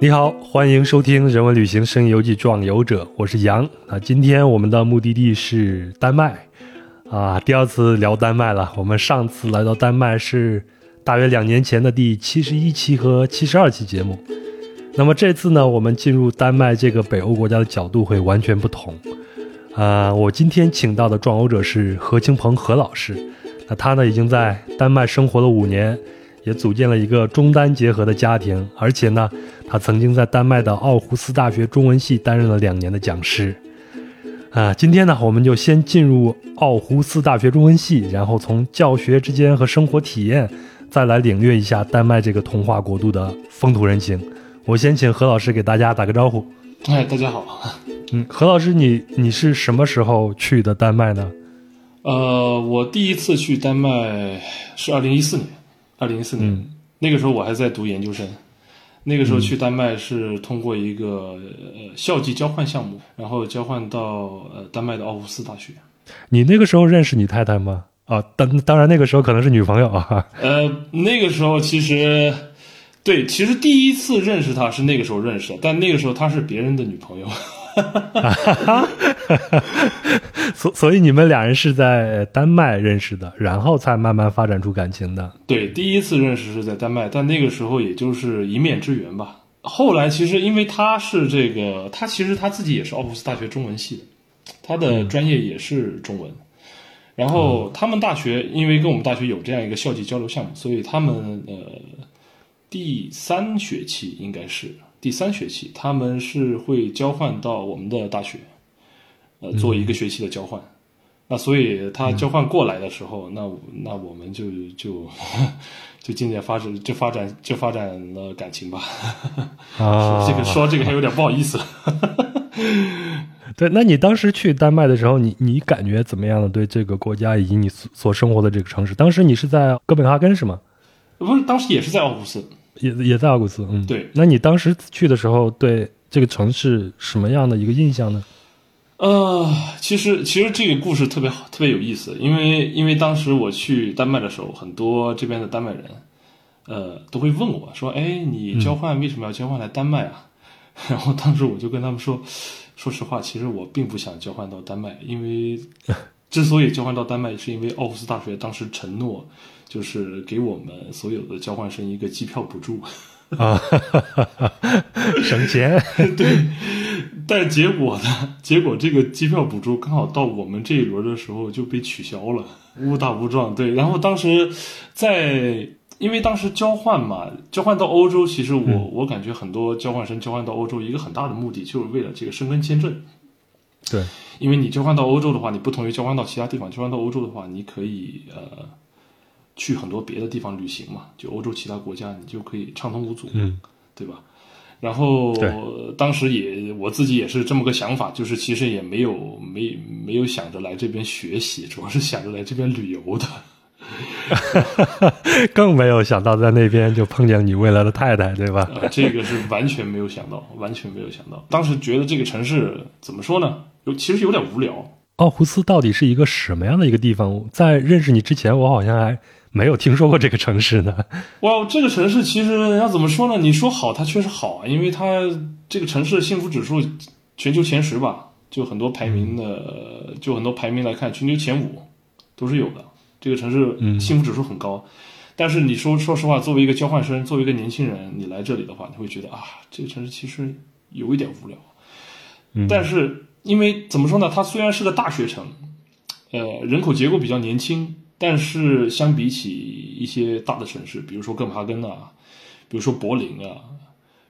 你好，欢迎收听《人文旅行声音游记壮游者》，我是杨。那今天我们的目的地是丹麦，啊，第二次聊丹麦了。我们上次来到丹麦是大约两年前的第七十一期和七十二期节目。那么这次呢，我们进入丹麦这个北欧国家的角度会完全不同。啊，我今天请到的壮游者是何清鹏何老师。那他呢，已经在丹麦生活了五年。也组建了一个中丹结合的家庭，而且呢，他曾经在丹麦的奥胡斯大学中文系担任了两年的讲师。啊，今天呢，我们就先进入奥胡斯大学中文系，然后从教学之间和生活体验，再来领略一下丹麦这个童话国度的风土人情。我先请何老师给大家打个招呼。哎，大家好。嗯，何老师，你你是什么时候去的丹麦呢？呃，我第一次去丹麦是二零一四年。二零一四年，那个时候我还在读研究生。那个时候去丹麦是通过一个呃校际交换项目，然后交换到呃丹麦的奥胡斯大学。你那个时候认识你太太吗？啊，当当然那个时候可能是女朋友啊。呃，那个时候其实对，其实第一次认识她是那个时候认识的，但那个时候她是别人的女朋友。哈哈哈，哈所所以你们俩人是在丹麦认识的，然后才慢慢发展出感情的。对，第一次认识是在丹麦，但那个时候也就是一面之缘吧。后来其实因为他是这个，他其实他自己也是奥普斯大学中文系的，他的专业也是中文。然后他们大学因为跟我们大学有这样一个校际交流项目，所以他们呃第三学期应该是。第三学期，他们是会交换到我们的大学，呃，做一个学期的交换。那所以他交换过来的时候，那那我们就就就渐渐发展，就发展就发展了感情吧。啊，这个说这个还有点不好意思。对，那你当时去丹麦的时候，你你感觉怎么样呢？对这个国家以及你所生活的这个城市，当时你是在哥本哈根是吗？不是，当时也是在奥胡斯。也也在奥古斯，嗯，对。那你当时去的时候，对这个城市什么样的一个印象呢？呃，其实其实这个故事特别好，特别有意思。因为因为当时我去丹麦的时候，很多这边的丹麦人，呃，都会问我说：“哎，你交换为什么要交换来丹麦啊？” 然后当时我就跟他们说：“说实话，其实我并不想交换到丹麦，因为 之所以交换到丹麦，是因为奥古斯大学当时承诺。”就是给我们所有的交换生一个机票补助啊，省钱。对，但结果呢？结果这个机票补助刚好到我们这一轮的时候就被取消了，误打误撞。对，然后当时在，因为当时交换嘛，交换到欧洲，其实我我感觉很多交换生交换到欧洲一个很大的目的就是为了这个申根签证。对，因为你交换到欧洲的话，你不同于交换到其他地方，交换到欧洲的话，你可以呃。去很多别的地方旅行嘛，就欧洲其他国家，你就可以畅通无阻，嗯，对吧？然后当时也我自己也是这么个想法，就是其实也没有没没有想着来这边学习，主要是想着来这边旅游的，更没有想到在那边就碰见你未来的太太，对吧？这个是完全没有想到，完全没有想到。当时觉得这个城市怎么说呢？有其实有点无聊。奥胡斯到底是一个什么样的一个地方？在认识你之前，我好像还。没有听说过这个城市呢。哇，这个城市其实要怎么说呢？你说好，它确实好啊，因为它这个城市幸福指数全球前十吧，就很多排名的，就很多排名来看，全球前五都是有的。这个城市幸福指数很高。但是你说说实话，作为一个交换生，作为一个年轻人，你来这里的话，你会觉得啊，这个城市其实有一点无聊。但是因为怎么说呢？它虽然是个大学城，呃，人口结构比较年轻。但是相比起一些大的城市，比如说哥本哈根啊，比如说柏林啊，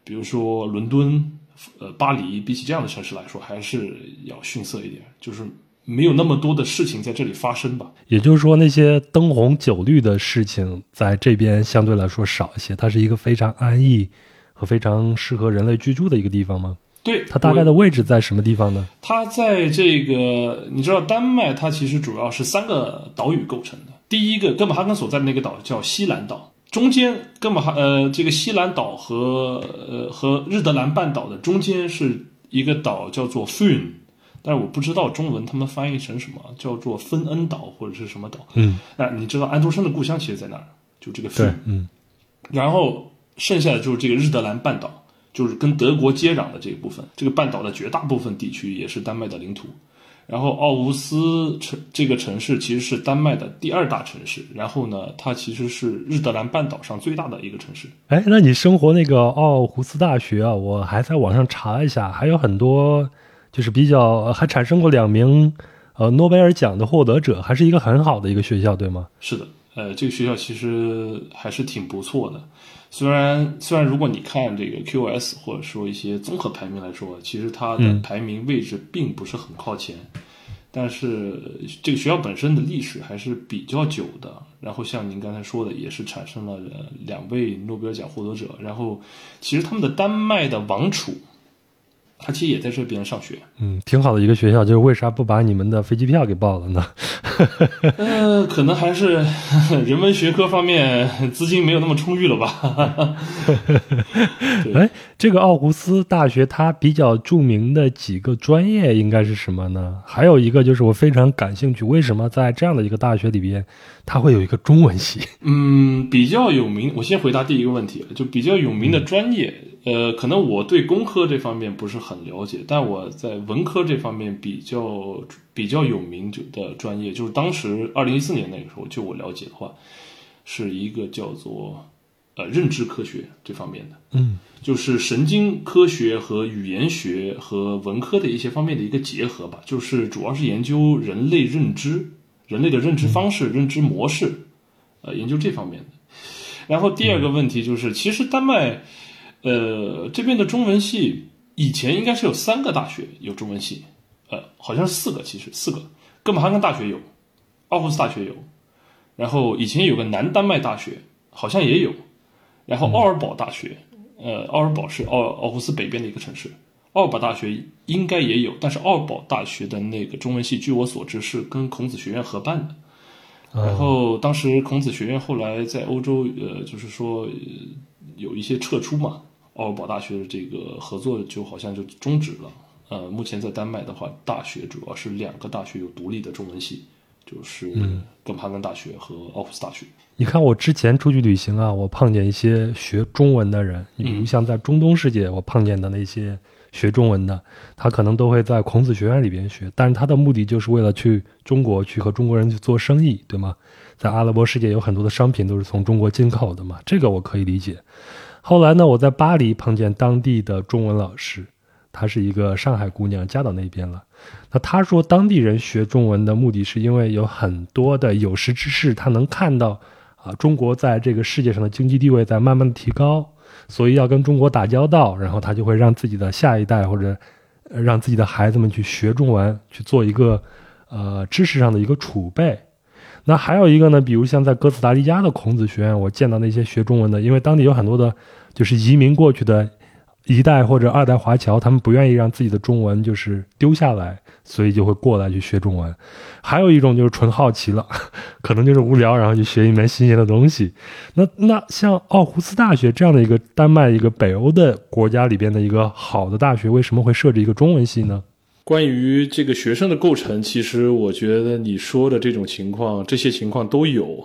比如说伦敦、呃巴黎，比起这样的城市来说，还是要逊色一点，就是没有那么多的事情在这里发生吧。也就是说，那些灯红酒绿的事情在这边相对来说少一些，它是一个非常安逸和非常适合人类居住的一个地方吗？对它大概的位置在什么地方呢？它在这个，你知道，丹麦它其实主要是三个岛屿构成的。第一个，哥本哈根所在的那个岛叫西兰岛，中间哥本哈呃这个西兰岛和呃和日德兰半岛的中间是一个岛叫做 Fun，但是我不知道中文他们翻译成什么，叫做芬恩岛或者是什么岛。嗯，那你知道安徒生的故乡其实在哪儿？就这个 Fun。嗯，然后剩下的就是这个日德兰半岛。就是跟德国接壤的这一部分，这个半岛的绝大部分地区也是丹麦的领土。然后奥胡斯城这个城市其实是丹麦的第二大城市，然后呢，它其实是日德兰半岛上最大的一个城市。哎，那你生活那个奥胡斯大学啊，我还在网上查了一下，还有很多就是比较还产生过两名呃诺贝尔奖的获得者，还是一个很好的一个学校，对吗？是的，呃，这个学校其实还是挺不错的。虽然虽然如果你看这个 QS 或者说一些综合排名来说，其实它的排名位置并不是很靠前，但是这个学校本身的历史还是比较久的。然后像您刚才说的，也是产生了两位诺贝尔奖获得者。然后其实他们的丹麦的王储。他其实也在这边上学，嗯，挺好的一个学校，就是为啥不把你们的飞机票给报了呢？呃，可能还是 人文学科方面资金没有那么充裕了吧。哎，这个奥胡斯大学它比较著名的几个专业应该是什么呢？还有一个就是我非常感兴趣，为什么在这样的一个大学里边，它会有一个中文系？嗯，比较有名，我先回答第一个问题，就比较有名的专业。呃，可能我对工科这方面不是很了解，但我在文科这方面比较比较有名的专业，就是当时二零一四年那个时候，就我了解的话，是一个叫做呃认知科学这方面的，嗯，就是神经科学和语言学和文科的一些方面的一个结合吧，就是主要是研究人类认知、人类的认知方式、认知模式，呃，研究这方面的。然后第二个问题就是，其实丹麦。呃，这边的中文系以前应该是有三个大学有中文系，呃，好像是四个，其实四个，哥本哈根大学有，奥胡斯大学有，然后以前有个南丹麦大学好像也有，然后奥尔堡大学，呃，奥尔堡是奥奥胡斯北边的一个城市，奥尔堡大学应该也有，但是奥尔堡大学的那个中文系，据我所知是跟孔子学院合办的，然后当时孔子学院后来在欧洲，呃，就是说有一些撤出嘛。奥尔堡大学的这个合作就好像就终止了。呃，目前在丹麦的话，大学主要是两个大学有独立的中文系，就是哥本哈根大学和奥普斯大学。你看，我之前出去旅行啊，我碰见一些学中文的人，你比如像在中东世界，我碰见的那些学中文的，他可能都会在孔子学院里边学，但是他的目的就是为了去中国去和中国人去做生意，对吗？在阿拉伯世界有很多的商品都是从中国进口的嘛，这个我可以理解。后来呢，我在巴黎碰见当地的中文老师，她是一个上海姑娘，嫁到那边了。那她说，当地人学中文的目的是因为有很多的有识之士，他能看到啊，中国在这个世界上的经济地位在慢慢的提高，所以要跟中国打交道，然后他就会让自己的下一代或者让自己的孩子们去学中文，去做一个呃知识上的一个储备。那还有一个呢，比如像在哥斯达黎加的孔子学院，我见到那些学中文的，因为当地有很多的。就是移民过去的一代或者二代华侨，他们不愿意让自己的中文就是丢下来，所以就会过来去学中文。还有一种就是纯好奇了，可能就是无聊，然后去学一门新鲜的东西。那那像奥胡斯大学这样的一个丹麦一个北欧的国家里边的一个好的大学，为什么会设置一个中文系呢？关于这个学生的构成，其实我觉得你说的这种情况，这些情况都有。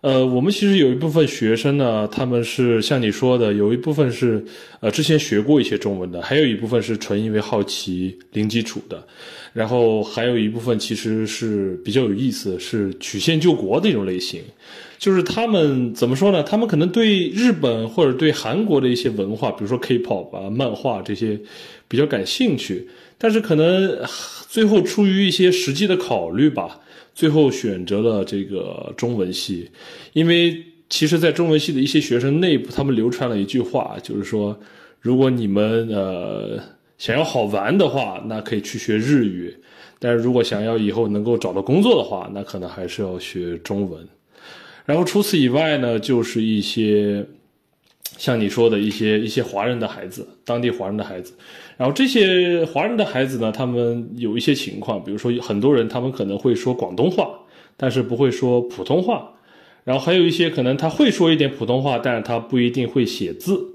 呃，我们其实有一部分学生呢，他们是像你说的，有一部分是呃之前学过一些中文的，还有一部分是纯因为好奇零基础的，然后还有一部分其实是比较有意思，是曲线救国的一种类型，就是他们怎么说呢？他们可能对日本或者对韩国的一些文化，比如说 K-pop 啊、漫画这些比较感兴趣，但是可能最后出于一些实际的考虑吧。最后选择了这个中文系，因为其实，在中文系的一些学生内部，他们流传了一句话，就是说，如果你们呃想要好玩的话，那可以去学日语；但是如果想要以后能够找到工作的话，那可能还是要学中文。然后除此以外呢，就是一些像你说的一些一些华人的孩子，当地华人的孩子。然后这些华人的孩子呢，他们有一些情况，比如说很多人他们可能会说广东话，但是不会说普通话。然后还有一些可能他会说一点普通话，但是他不一定会写字。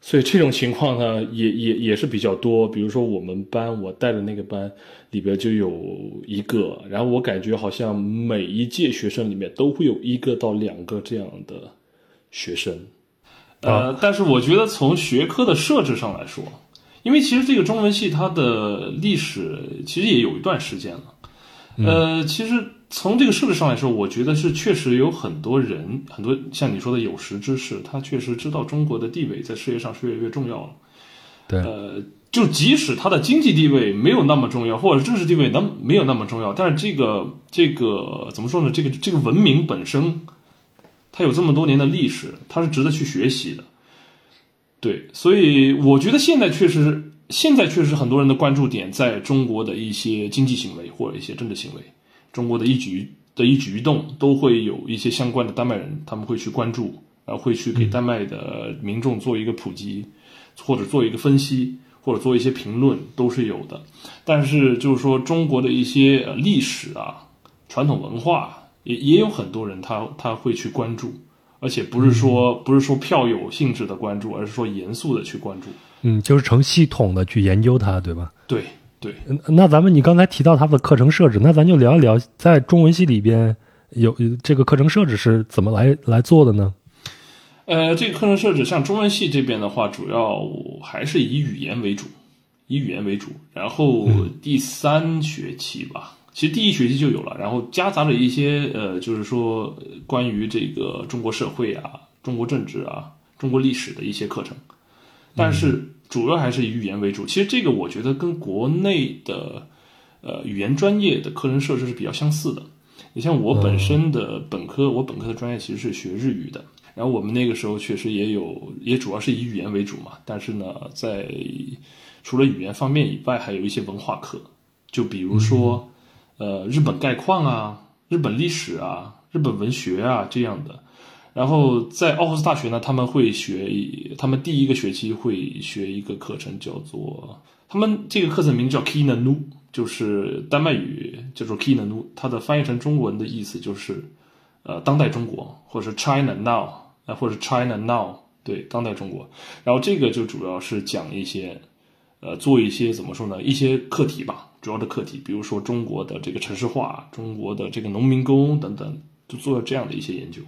所以这种情况呢，也也也是比较多。比如说我们班我带的那个班里边就有一个，然后我感觉好像每一届学生里面都会有一个到两个这样的学生。呃，但是我觉得从学科的设置上来说，因为其实这个中文系它的历史其实也有一段时间了。呃，其实从这个设置上来说，我觉得是确实有很多人，很多像你说的有识之士，他确实知道中国的地位在世界上是越来越重要了。对，呃，就即使他的经济地位没有那么重要，或者政治地位能没有那么重要，但是这个这个怎么说呢？这个这个文明本身，它有这么多年的历史，它是值得去学习的。对，所以我觉得现在确实，现在确实很多人的关注点在中国的一些经济行为或者一些政治行为，中国的一举的一举一动都会有一些相关的丹麦人，他们会去关注，然后会去给丹麦的民众做一个普及。或者做一个分析，或者做一些评论都是有的，但是就是说中国的一些历史啊、传统文化，也也有很多人他他会去关注，而且不是说不是说票友性质的关注，而是说严肃的去关注。嗯，就是成系统的去研究它，对吧？对对。那咱们你刚才提到它的课程设置，那咱就聊一聊在中文系里边有这个课程设置是怎么来来做的呢？呃，这个课程设置像中文系这边的话，主要还是以语言为主，以语言为主。然后第三学期吧，其实第一学期就有了，然后夹杂着一些呃，就是说关于这个中国社会啊、中国政治啊、中国历史的一些课程。但是主要还是以语言为主。其实这个我觉得跟国内的呃语言专业的课程设置是比较相似的。你像我本身的本科，我本科的专业其实是学日语的。然后我们那个时候确实也有，也主要是以语言为主嘛。但是呢，在除了语言方面以外，还有一些文化课，就比如说，呃，日本概况啊，日本历史啊，日本文学啊这样的。然后在奥克斯大学呢，他们会学，他们第一个学期会学一个课程，叫做他们这个课程名叫 Kinanu，就是丹麦语叫做 Kinanu，它的翻译成中文的意思就是，呃，当代中国，或者是 China Now。啊，或者 China Now，对，当代中国。然后这个就主要是讲一些，呃，做一些怎么说呢？一些课题吧，主要的课题，比如说中国的这个城市化，中国的这个农民工等等，就做这样的一些研究。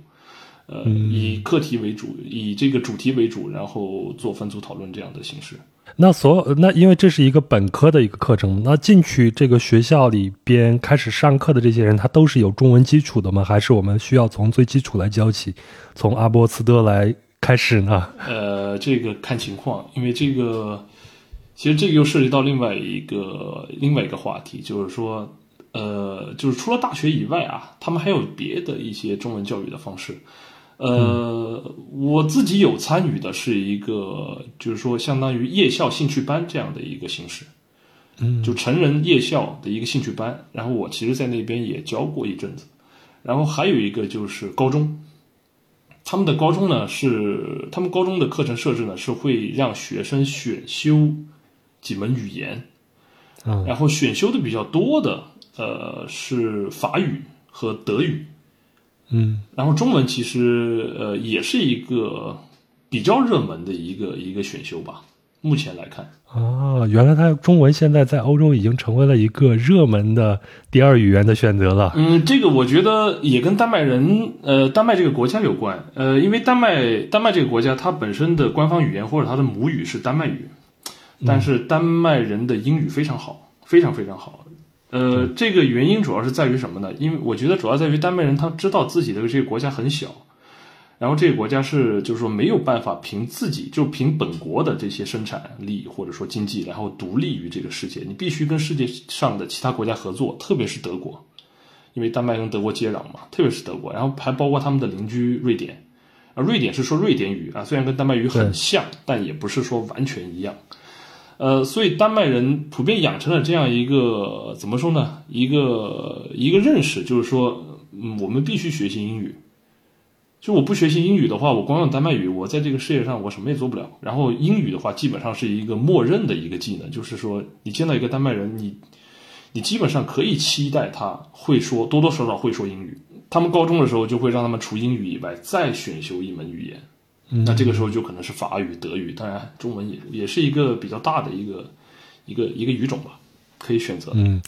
呃，以课题为主，以这个主题为主，然后做分组讨论这样的形式。那所有那因为这是一个本科的一个课程，那进去这个学校里边开始上课的这些人，他都是有中文基础的吗？还是我们需要从最基础来教起，从阿波茨德来开始呢？呃，这个看情况，因为这个其实这个又涉及到另外一个另外一个话题，就是说，呃，就是除了大学以外啊，他们还有别的一些中文教育的方式。呃，我自己有参与的是一个，就是说相当于夜校兴趣班这样的一个形式，嗯，就成人夜校的一个兴趣班。然后我其实，在那边也教过一阵子。然后还有一个就是高中，他们的高中呢是他们高中的课程设置呢是会让学生选修几门语言，嗯，然后选修的比较多的，呃，是法语和德语。嗯，然后中文其实呃也是一个比较热门的一个一个选修吧。目前来看，啊，原来它中文现在在欧洲已经成为了一个热门的第二语言的选择了。嗯，这个我觉得也跟丹麦人呃丹麦这个国家有关。呃，因为丹麦丹麦这个国家它本身的官方语言或者它的母语是丹麦语，但是丹麦人的英语非常好，非常非常好。呃，这个原因主要是在于什么呢？因为我觉得主要在于丹麦人他知道自己的这个国家很小，然后这个国家是就是说没有办法凭自己就凭本国的这些生产力或者说经济，然后独立于这个世界。你必须跟世界上的其他国家合作，特别是德国，因为丹麦跟德国接壤嘛，特别是德国，然后还包括他们的邻居瑞典啊，瑞典是说瑞典语啊，虽然跟丹麦语很像，但也不是说完全一样。呃，所以丹麦人普遍养成了这样一个怎么说呢？一个一个认识，就是说，嗯，我们必须学习英语。就我不学习英语的话，我光用丹麦语，我在这个世界上我什么也做不了。然后英语的话，基本上是一个默认的一个技能，就是说，你见到一个丹麦人，你你基本上可以期待他会说多多少少会说英语。他们高中的时候就会让他们除英语以外再选修一门语言。那这个时候就可能是法语、德语，当然中文也也是一个比较大的一个一个一个语种吧，可以选择。嗯，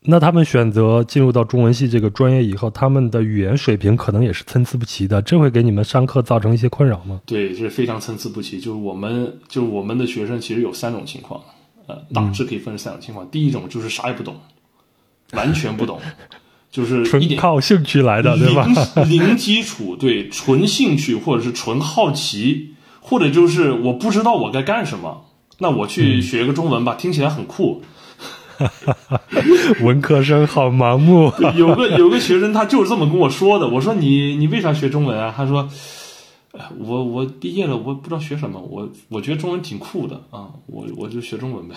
那他们选择进入到中文系这个专业以后，他们的语言水平可能也是参差不齐的，这会给你们上课造成一些困扰吗？对，这是非常参差不齐。就是我们，就是我们的学生，其实有三种情况，呃，大致可以分成三种情况。第一种就是啥也不懂，完全不懂，就是纯靠兴趣来的，对吧？零 零基础，对，纯兴趣或者是纯好奇，或者就是我不知道我该干什么，那我去学个中文吧，听起来很酷。文科生好盲目啊。有个有个学生他就是这么跟我说的，我说你你为啥学中文啊？他说，哎我我毕业了，我不知道学什么，我我觉得中文挺酷的啊，我我就学中文呗。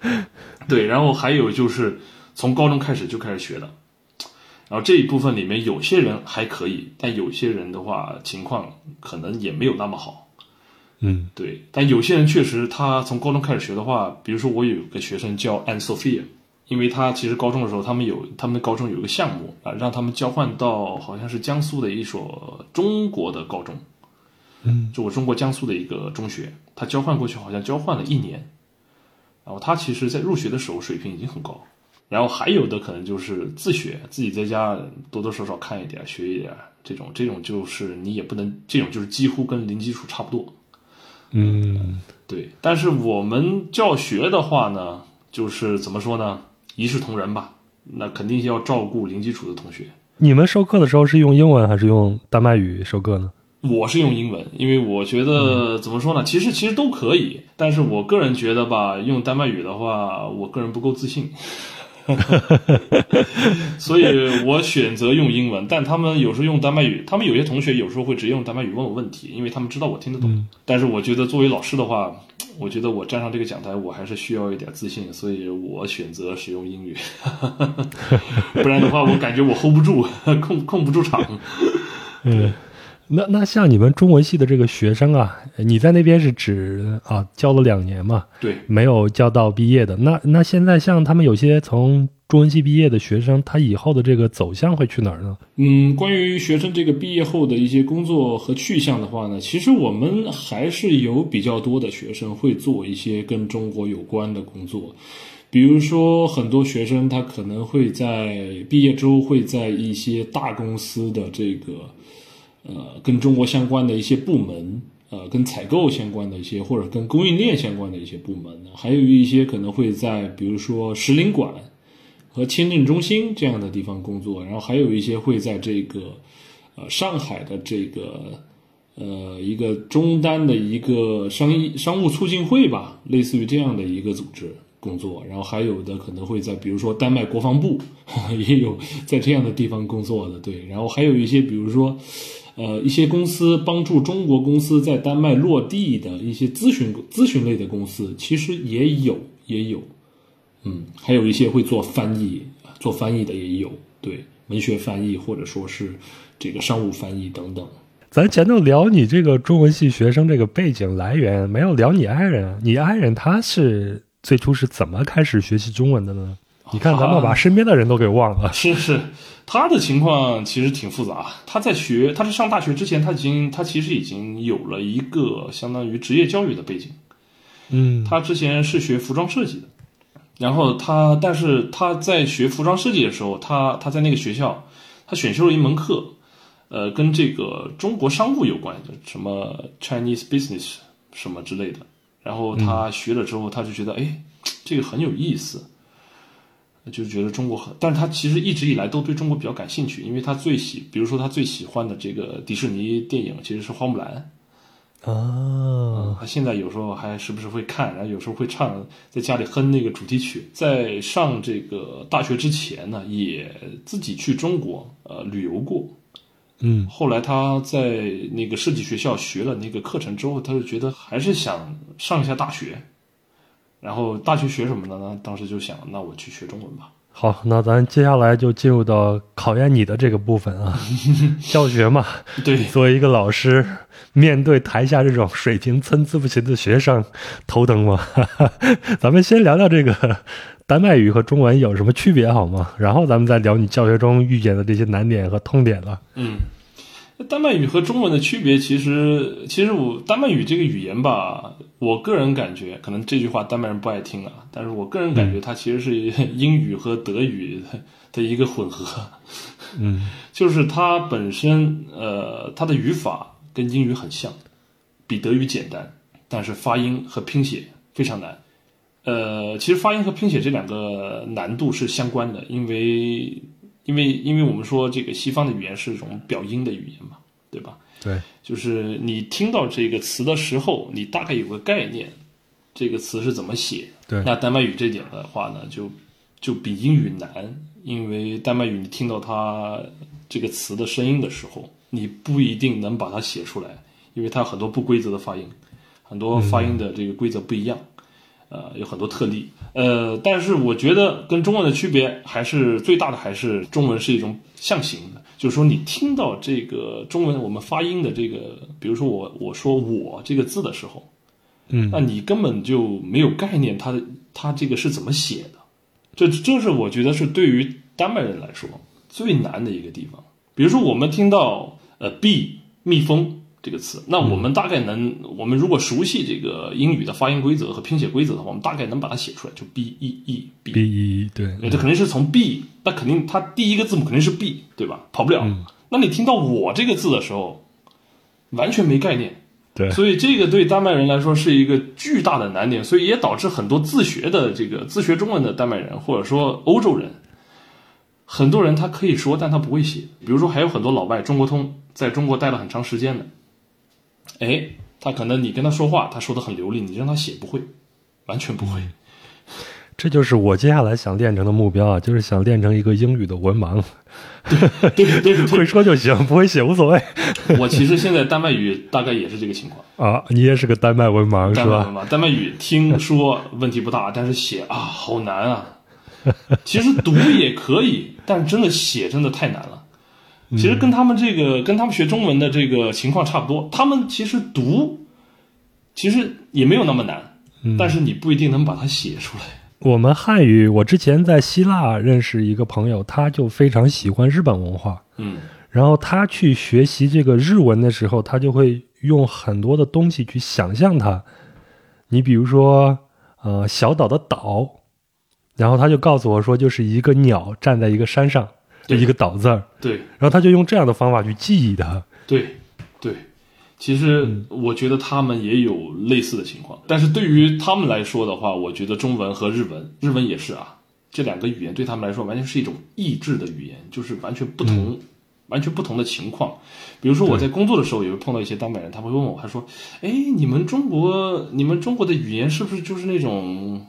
对，然后还有就是从高中开始就开始学的，然后这一部分里面有些人还可以，但有些人的话情况可能也没有那么好。嗯。对，但有些人确实他从高中开始学的话，比如说我有个学生叫 Anne Sophia，因为他其实高中的时候他们有他们高中有一个项目啊，让他们交换到好像是江苏的一所中国的高中，嗯，就我中国江苏的一个中学，他交换过去好像交换了一年，然后他其实在入学的时候水平已经很高，然后还有的可能就是自学，自己在家多多少少看一点学一点，这种这种就是你也不能，这种就是几乎跟零基础差不多。嗯对，但是我们教学的话呢，就是怎么说呢，一视同仁吧。那肯定要照顾零基础的同学。你们授课的时候是用英文还是用丹麦语授课呢？我是用英文，因为我觉得怎么说呢，其实其实都可以，但是我个人觉得吧，用丹麦语的话，我个人不够自信，所以我选择用英文。但他们有时候用丹麦语，他们有些同学有时候会直接用丹麦语问我问题，因为他们知道我听得懂。但是我觉得作为老师的话，我觉得我站上这个讲台，我还是需要一点自信，所以我选择使用英语，不然的话，我感觉我 hold 不住，控控不住场。嗯，那那像你们中文系的这个学生啊，你在那边是指啊教了两年嘛，对，没有教到毕业的。那那现在像他们有些从中文系毕业的学生，他以后的这个走向会去哪儿呢？嗯，关于学生这个毕业后的一些工作和去向的话呢，其实我们还是有比较多的学生会做一些跟中国有关的工作，比如说很多学生他可能会在毕业之后会在一些大公司的这个呃跟中国相关的一些部门。呃，跟采购相关的一些，或者跟供应链相关的一些部门，还有一些可能会在，比如说使领馆和签证中心这样的地方工作，然后还有一些会在这个呃上海的这个呃一个中单的一个商业商务促进会吧，类似于这样的一个组织工作，然后还有的可能会在比如说丹麦国防部 也有在这样的地方工作的，对，然后还有一些比如说。呃，一些公司帮助中国公司在丹麦落地的一些咨询咨询类的公司，其实也有也有，嗯，还有一些会做翻译，做翻译的也有，对，文学翻译或者说是这个商务翻译等等。咱前头聊你这个中文系学生这个背景来源，没有聊你爱人。你爱人他是最初是怎么开始学习中文的呢？你看，咱们把身边的人都给忘了。是是，他的情况其实挺复杂。他在学，他是上大学之前，他已经他其实已经有了一个相当于职业教育的背景。嗯，他之前是学服装设计的，然后他，但是他在学服装设计的时候，他他在那个学校，他选修了一门课，呃，跟这个中国商务有关的，什么 Chinese business 什么之类的。然后他学了之后，他就觉得，哎，这个很有意思。就觉得中国很，但是他其实一直以来都对中国比较感兴趣，因为他最喜，比如说他最喜欢的这个迪士尼电影其实是花木兰，啊，他现在有时候还时不时会看，然后有时候会唱，在家里哼那个主题曲。在上这个大学之前呢，也自己去中国呃旅游过，嗯，后来他在那个设计学校学了那个课程之后，他就觉得还是想上一下大学。然后大学学什么的呢？当时就想，那我去学中文吧。好，那咱接下来就进入到考验你的这个部分啊，教学嘛。对，作为一个老师，面对台下这种水平参差不齐的学生，头疼吗？咱们先聊聊这个丹麦语和中文有什么区别好吗？然后咱们再聊你教学中遇见的这些难点和痛点了。嗯，丹麦语和中文的区别，其实其实我丹麦语这个语言吧，我个人感觉，可能这句话丹麦人不爱听啊，但是我个人感觉它其实是 英语和德语的一个混合。嗯，就是它本身呃，它的语法跟英语很像，比德语简单，但是发音和拼写非常难。呃，其实发音和拼写这两个难度是相关的，因为。因为，因为我们说这个西方的语言是一种表音的语言嘛，对吧？对，就是你听到这个词的时候，你大概有个概念，这个词是怎么写。对，那丹麦语这点的话呢，就就比英语难，因为丹麦语你听到它这个词的声音的时候，你不一定能把它写出来，因为它很多不规则的发音，很多发音的这个规则不一样。呃，有很多特例，呃，但是我觉得跟中文的区别还是最大的，还是中文是一种象形的，就是说你听到这个中文我们发音的这个，比如说我我说我这个字的时候，嗯，那你根本就没有概念，它的它这个是怎么写的，这这是我觉得是对于丹麦人来说最难的一个地方。比如说我们听到呃 b 蜜蜂。这个词，那我们大概能，我们如果熟悉这个英语的发音规则和拼写规则的话，我们大概能把它写出来，就 b e e b b e 对，这肯定是从 b，那肯定它第一个字母肯定是 b，对吧？跑不了。那你听到我这个字的时候，完全没概念，对，所以这个对丹麦人来说是一个巨大的难点，所以也导致很多自学的这个自学中文的丹麦人或者说欧洲人，很多人他可以说，但他不会写。比如说还有很多老外，中国通在中国待了很长时间的。哎，他可能你跟他说话，他说的很流利，你让他写不会，完全不会。这就是我接下来想练成的目标啊，就是想练成一个英语的文盲。对对对，会说就行，不会写无所谓。我其实现在丹麦语大概也是这个情况啊，你也是个丹麦文盲是吧？丹麦语听说问题不大，但是写啊好难啊。其实读也可以，但真的写真的太难了。其实跟他们这个跟他们学中文的这个情况差不多，他们其实读，其实也没有那么难，但是你不一定能把它写出来。我们汉语，我之前在希腊认识一个朋友，他就非常喜欢日本文化，嗯，然后他去学习这个日文的时候，他就会用很多的东西去想象它。你比如说，呃，小岛的岛，然后他就告诉我说，就是一个鸟站在一个山上。一个岛字儿，对，然后他就用这样的方法去记忆它，对，对，其实我觉得他们也有类似的情况，但是对于他们来说的话，我觉得中文和日文，日文也是啊，这两个语言对他们来说完全是一种意志的语言，就是完全不同，完全不同的情况。比如说我在工作的时候也会碰到一些丹麦人，他会问我，他说：“哎，你们中国，你们中国的语言是不是就是那种？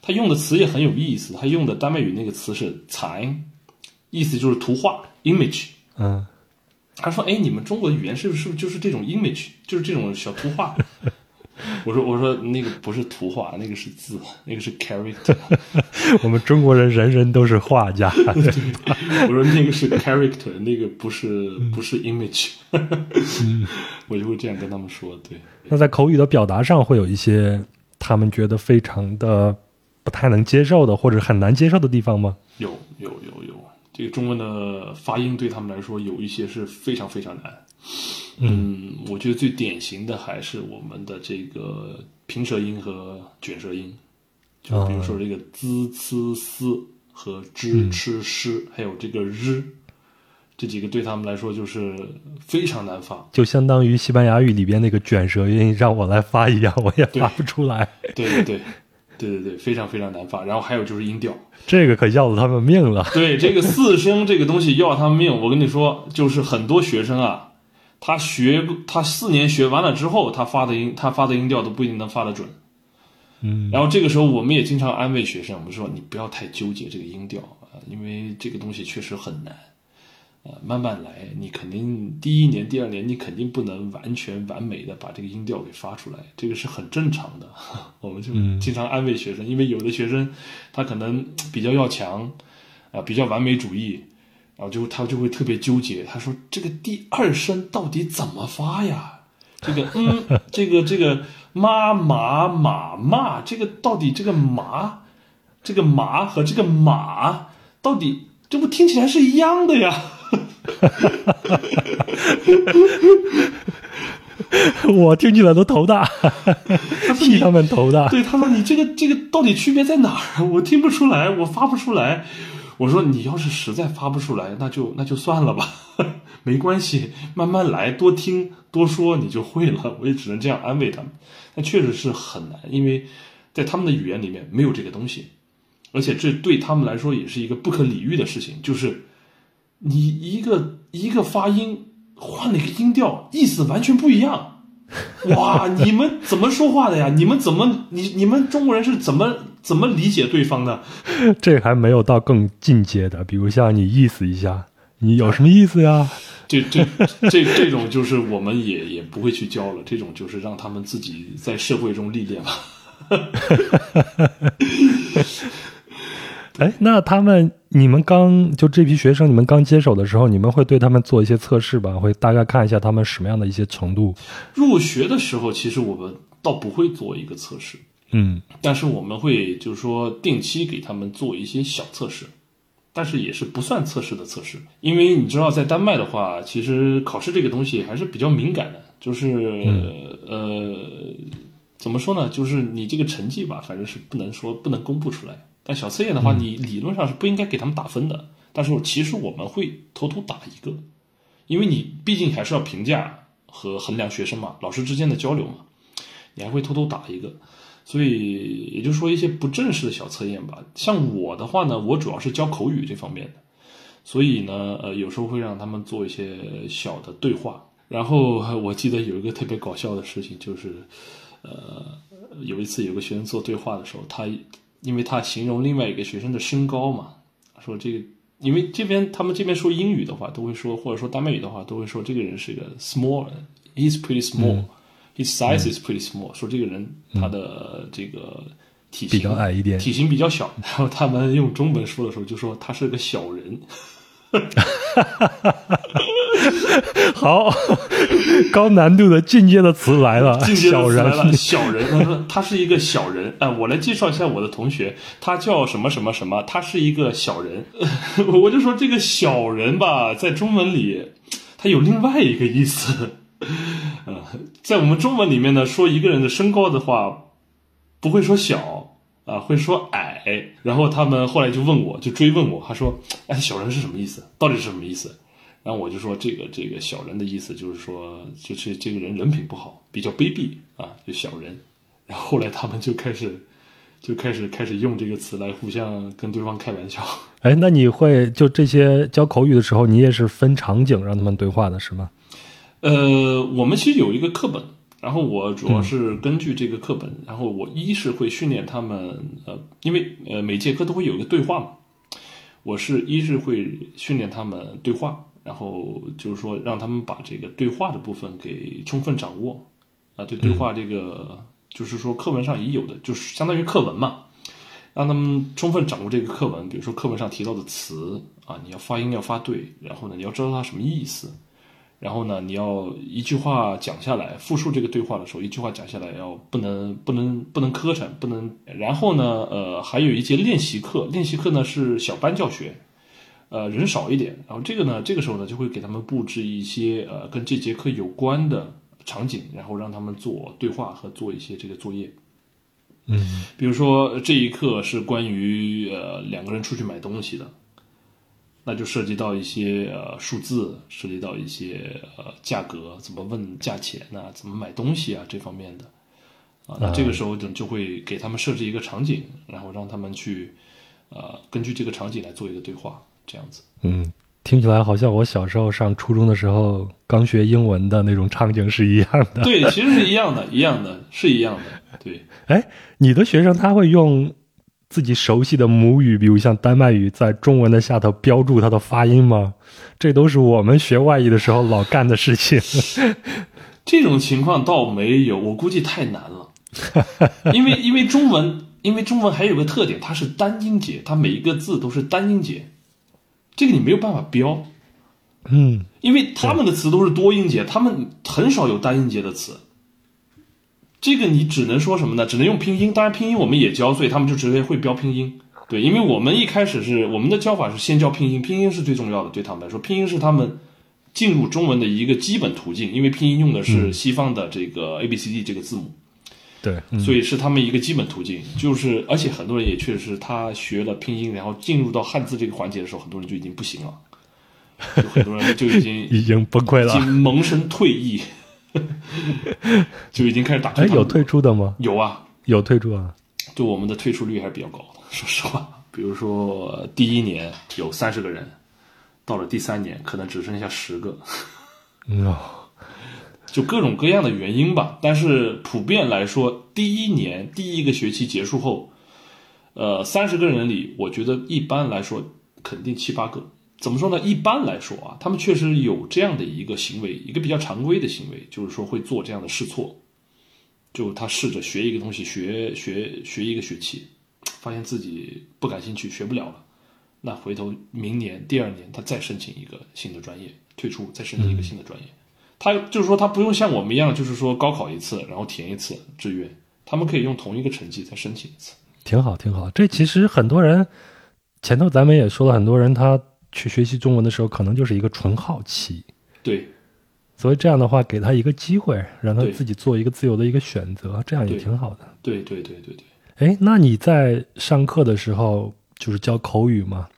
他用的词也很有意思，他用的丹麦语那个词是‘残’。”意思就是图画，image。嗯，他说：“哎，你们中国的语言是不是是不是就是这种 image，就是这种小图画？” 我说：“我说那个不是图画，那个是字，那个是 character。我们中国人人人都是画家。我说那个是 character，那个不是不是 image。我就会这样跟他们说。对。那在口语的表达上，会有一些他们觉得非常的不太能接受的，或者很难接受的地方吗？有有有有。这个中文的发音对他们来说有一些是非常非常难。嗯，我觉得最典型的还是我们的这个平舌音和卷舌音，就比如说这个 z、c、s 和 zh、ch、sh，还有这个 r，这几个对他们来说就是非常难发，就相当于西班牙语里边那个卷舌音让我来发一样，我也发不出来。对对对。对对对，非常非常难发。然后还有就是音调，这个可要了他们命了。对，这个四声这个东西要他们命。我跟你说，就是很多学生啊，他学他四年学完了之后，他发的音，他发的音调都不一定能发得准。嗯。然后这个时候，我们也经常安慰学生，我们说你不要太纠结这个音调啊，因为这个东西确实很难。呃，慢慢来，你肯定第一年、第二年，你肯定不能完全完美的把这个音调给发出来，这个是很正常的。我们就经常安慰学生，因为有的学生他可能比较要强，啊，比较完美主义，然后就他就会特别纠结，他说这个第二声到底怎么发呀？这个嗯，这个这个妈马马骂，这个到底这个马，这个马和这个马到底这不听起来是一样的呀？我听起来都头大，替他们头大。对，他说你这个这个到底区别在哪儿？我听不出来，我发不出来。我说你要是实在发不出来，那就那就算了吧，没关系，慢慢来，多听多说，你就会了。我也只能这样安慰他们。那确实是很难，因为在他们的语言里面没有这个东西，而且这对他们来说也是一个不可理喻的事情，就是你一个一个发音换了一个音调，意思完全不一样。哇，你们怎么说话的呀？你们怎么你你们中国人是怎么怎么理解对方的？这还没有到更进阶的，比如像你意思一下，你有什么意思呀？这这这这种就是我们也也不会去教了，这种就是让他们自己在社会中历练吧。哎，那他们你们刚就这批学生，你们刚接手的时候，你们会对他们做一些测试吧？会大概看一下他们什么样的一些程度？入学的时候，其实我们倒不会做一个测试，嗯，但是我们会就是说定期给他们做一些小测试，但是也是不算测试的测试，因为你知道在丹麦的话，其实考试这个东西还是比较敏感的，就是呃，怎么说呢？就是你这个成绩吧，反正是不能说不能公布出来。但小测验的话，你理论上是不应该给他们打分的。但是其实我们会偷偷打一个，因为你毕竟还是要评价和衡量学生嘛，老师之间的交流嘛，你还会偷偷打一个。所以也就是说一些不正式的小测验吧。像我的话呢，我主要是教口语这方面的，所以呢，呃，有时候会让他们做一些小的对话。然后我记得有一个特别搞笑的事情，就是，呃，有一次有个学生做对话的时候，他。因为他形容另外一个学生的身高嘛，说这个，因为这边他们这边说英语的话，都会说，或者说丹麦语的话，都会说这个人是一个 small，he's pretty small，his size is pretty small，说这个人他的这个体型比较矮一点，体型比较小。然后他们用中文说的时候，就说他是个小人。哈哈哈哈哈 好，高难度的进阶的词来了，小人，小人。他说他是一个小人。哎，我来介绍一下我的同学，他叫什么什么什么，他是一个小人。我就说这个小人吧，在中文里，他有另外一个意思。呃，在我们中文里面呢，说一个人的身高的话，不会说小啊，会说矮。然后他们后来就问我，就追问我，他说：“哎，小人是什么意思？到底是什么意思？”然后我就说这个这个小人的意思就是说，就是这个人人品不好，比较卑鄙啊，就小人。然后后来他们就开始就开始开始用这个词来互相跟对方开玩笑。哎，那你会就这些教口语的时候，你也是分场景让他们对话的是吗？呃，我们其实有一个课本，然后我主要是根据这个课本，然后我一是会训练他们，呃，因为呃每节课都会有一个对话嘛，我是一是会训练他们对话。然后就是说，让他们把这个对话的部分给充分掌握，啊，对对话这个就是说课文上已有的，就是相当于课文嘛，让他们充分掌握这个课文。比如说课文上提到的词啊，你要发音要发对，然后呢，你要知道它什么意思，然后呢，你要一句话讲下来，复述这个对话的时候，一句话讲下来要不能不能不能磕碜，不能。然后呢，呃，还有一节练习课，练习课呢是小班教学。呃，人少一点，然后这个呢，这个时候呢，就会给他们布置一些呃跟这节课有关的场景，然后让他们做对话和做一些这个作业。嗯，比如说这一课是关于呃两个人出去买东西的，那就涉及到一些呃数字，涉及到一些呃价格，怎么问价钱呐，怎么买东西啊这方面的啊，那这个时候就就会给他们设置一个场景，然后让他们去呃根据这个场景来做一个对话。这样子，嗯，听起来好像我小时候上初中的时候刚学英文的那种场景是一样的。对，其实是一样的，一样的，是一样的。对，哎，你的学生他会用自己熟悉的母语，比如像丹麦语，在中文的下头标注它的发音吗？这都是我们学外语的时候老干的事情。这种情况倒没有，我估计太难了，因为因为中文，因为中文还有个特点，它是单音节，它每一个字都是单音节。这个你没有办法标，嗯，因为他们的词都是多音节，他们很少有单音节的词。这个你只能说什么呢？只能用拼音。当然，拼音我们也教，所以他们就直接会标拼音。对，因为我们一开始是我们的教法是先教拼音，拼音是最重要的，对他们来说，拼音是他们进入中文的一个基本途径，因为拼音用的是西方的这个 A B C D 这个字母，对，嗯所以是他们一个基本途径。就是而且很多人也确实是他学了拼音，然后进入到汉字这个环节的时候，很多人就已经不行了，就很多人就已经 已经崩溃了已经。萌生退役，就已经开始打哎，退有退出的吗？有啊，有退出啊。就我们的退出率还是比较高的，说实话。比如说第一年有三十个人，到了第三年可能只剩下十个，嗯哦，就各种各样的原因吧。但是普遍来说，第一年第一个学期结束后，呃，三十个人里，我觉得一般来说肯定七八个。怎么说呢？一般来说啊，他们确实有这样的一个行为，一个比较常规的行为，就是说会做这样的试错。就他试着学一个东西，学学学一个学期，发现自己不感兴趣，学不了了，那回头明年第二年他再申请一个新的专业，退出再申请一个新的专业。他就是说他不用像我们一样，就是说高考一次，然后填一次志愿，他们可以用同一个成绩再申请一次。挺好，挺好。这其实很多人，前头咱们也说了，很多人他去学习中文的时候，可能就是一个纯好奇，对所以这样的话，给他一个机会，让他自己做一个自由的一个选择，这样也挺好的。对对对对对，哎，那你在上课的时候就是教口语嘛？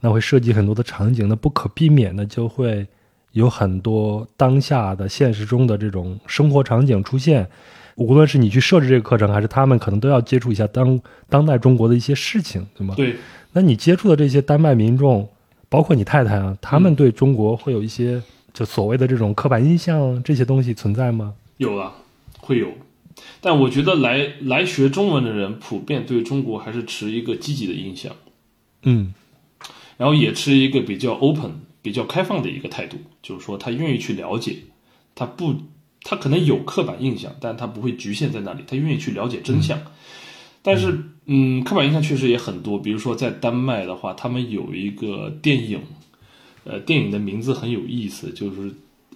那会涉及很多的场景，那不可避免的就会有很多当下的现实中的这种生活场景出现。无论是你去设置这个课程，还是他们可能都要接触一下当当代中国的一些事情，对吗？对，那你接触的这些丹麦民众，包括你太太啊，他们对中国会有一些就所谓的这种刻板印象这些东西存在吗？有啊，会有。但我觉得来来学中文的人，普遍对中国还是持一个积极的印象，嗯然后也持一个比较 open、比较开放的一个态度，就是说他愿意去了解，他不，他可能有刻板印象，但他不会局限在那里，他愿意去了解真相。但是，嗯，刻板印象确实也很多，比如说在丹麦的话，他们有一个电影，呃，电影的名字很有意思，就是。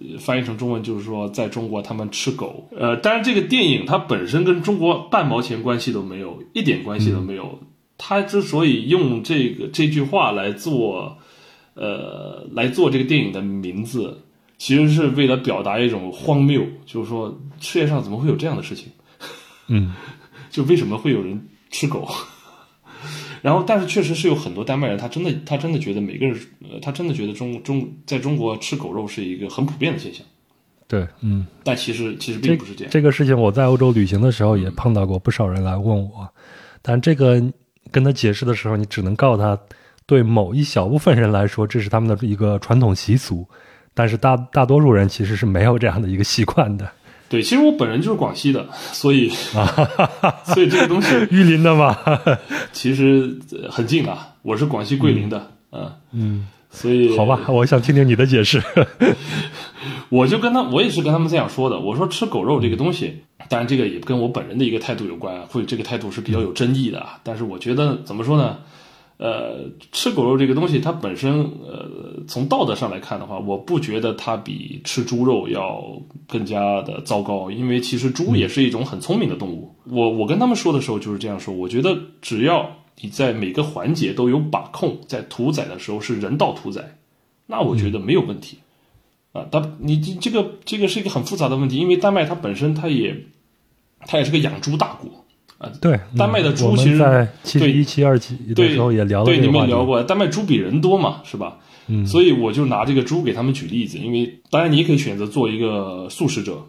呃翻译成中文就是说，在中国他们吃狗。呃，当然这个电影它本身跟中国半毛钱关系都没有，一点关系都没有。他之所以用这个这句话来做，呃，来做这个电影的名字，其实是为了表达一种荒谬，就是说世界上怎么会有这样的事情？嗯 就为什么会有人吃狗？然后，但是确实是有很多丹麦人，他真的他真的觉得每个人，呃，他真的觉得中中在中国吃狗肉是一个很普遍的现象，对，嗯。但其实其实并不是这样。这个事情我在欧洲旅行的时候也碰到过不少人来问我，但这个跟他解释的时候，你只能告诉他，对某一小部分人来说，这是他们的一个传统习俗，但是大大多数人其实是没有这样的一个习惯的。对，其实我本人就是广西的，所以 所以这个东西 玉林的嘛，其实呃很近啊，我是广西桂林的，嗯嗯，所以好吧，我想听听你的解释。我就跟他，我也是跟他们这样说的。我说吃狗肉这个东西，当然这个也跟我本人的一个态度有关，会这个态度是比较有争议的啊。但是我觉得怎么说呢？呃，吃狗肉这个东西，它本身呃，从道德上来看的话，我不觉得它比吃猪肉要更加的糟糕，因为其实猪也是一种很聪明的动物。我我跟他们说的时候就是这样说，我觉得只要你在每个环节都有把控，在屠宰的时候是人道屠宰，那我觉得没有问题。啊，它你你这个这个是一个很复杂的问题，因为丹麦它本身它也它也是个养猪大国。对，丹麦的猪其实在七十对一、七二期的对时候也聊了对，你。们聊过，丹麦猪比人多嘛，是吧？嗯所以我就拿这个猪给他们举例子，因为当然你也可以选择做一个素食者，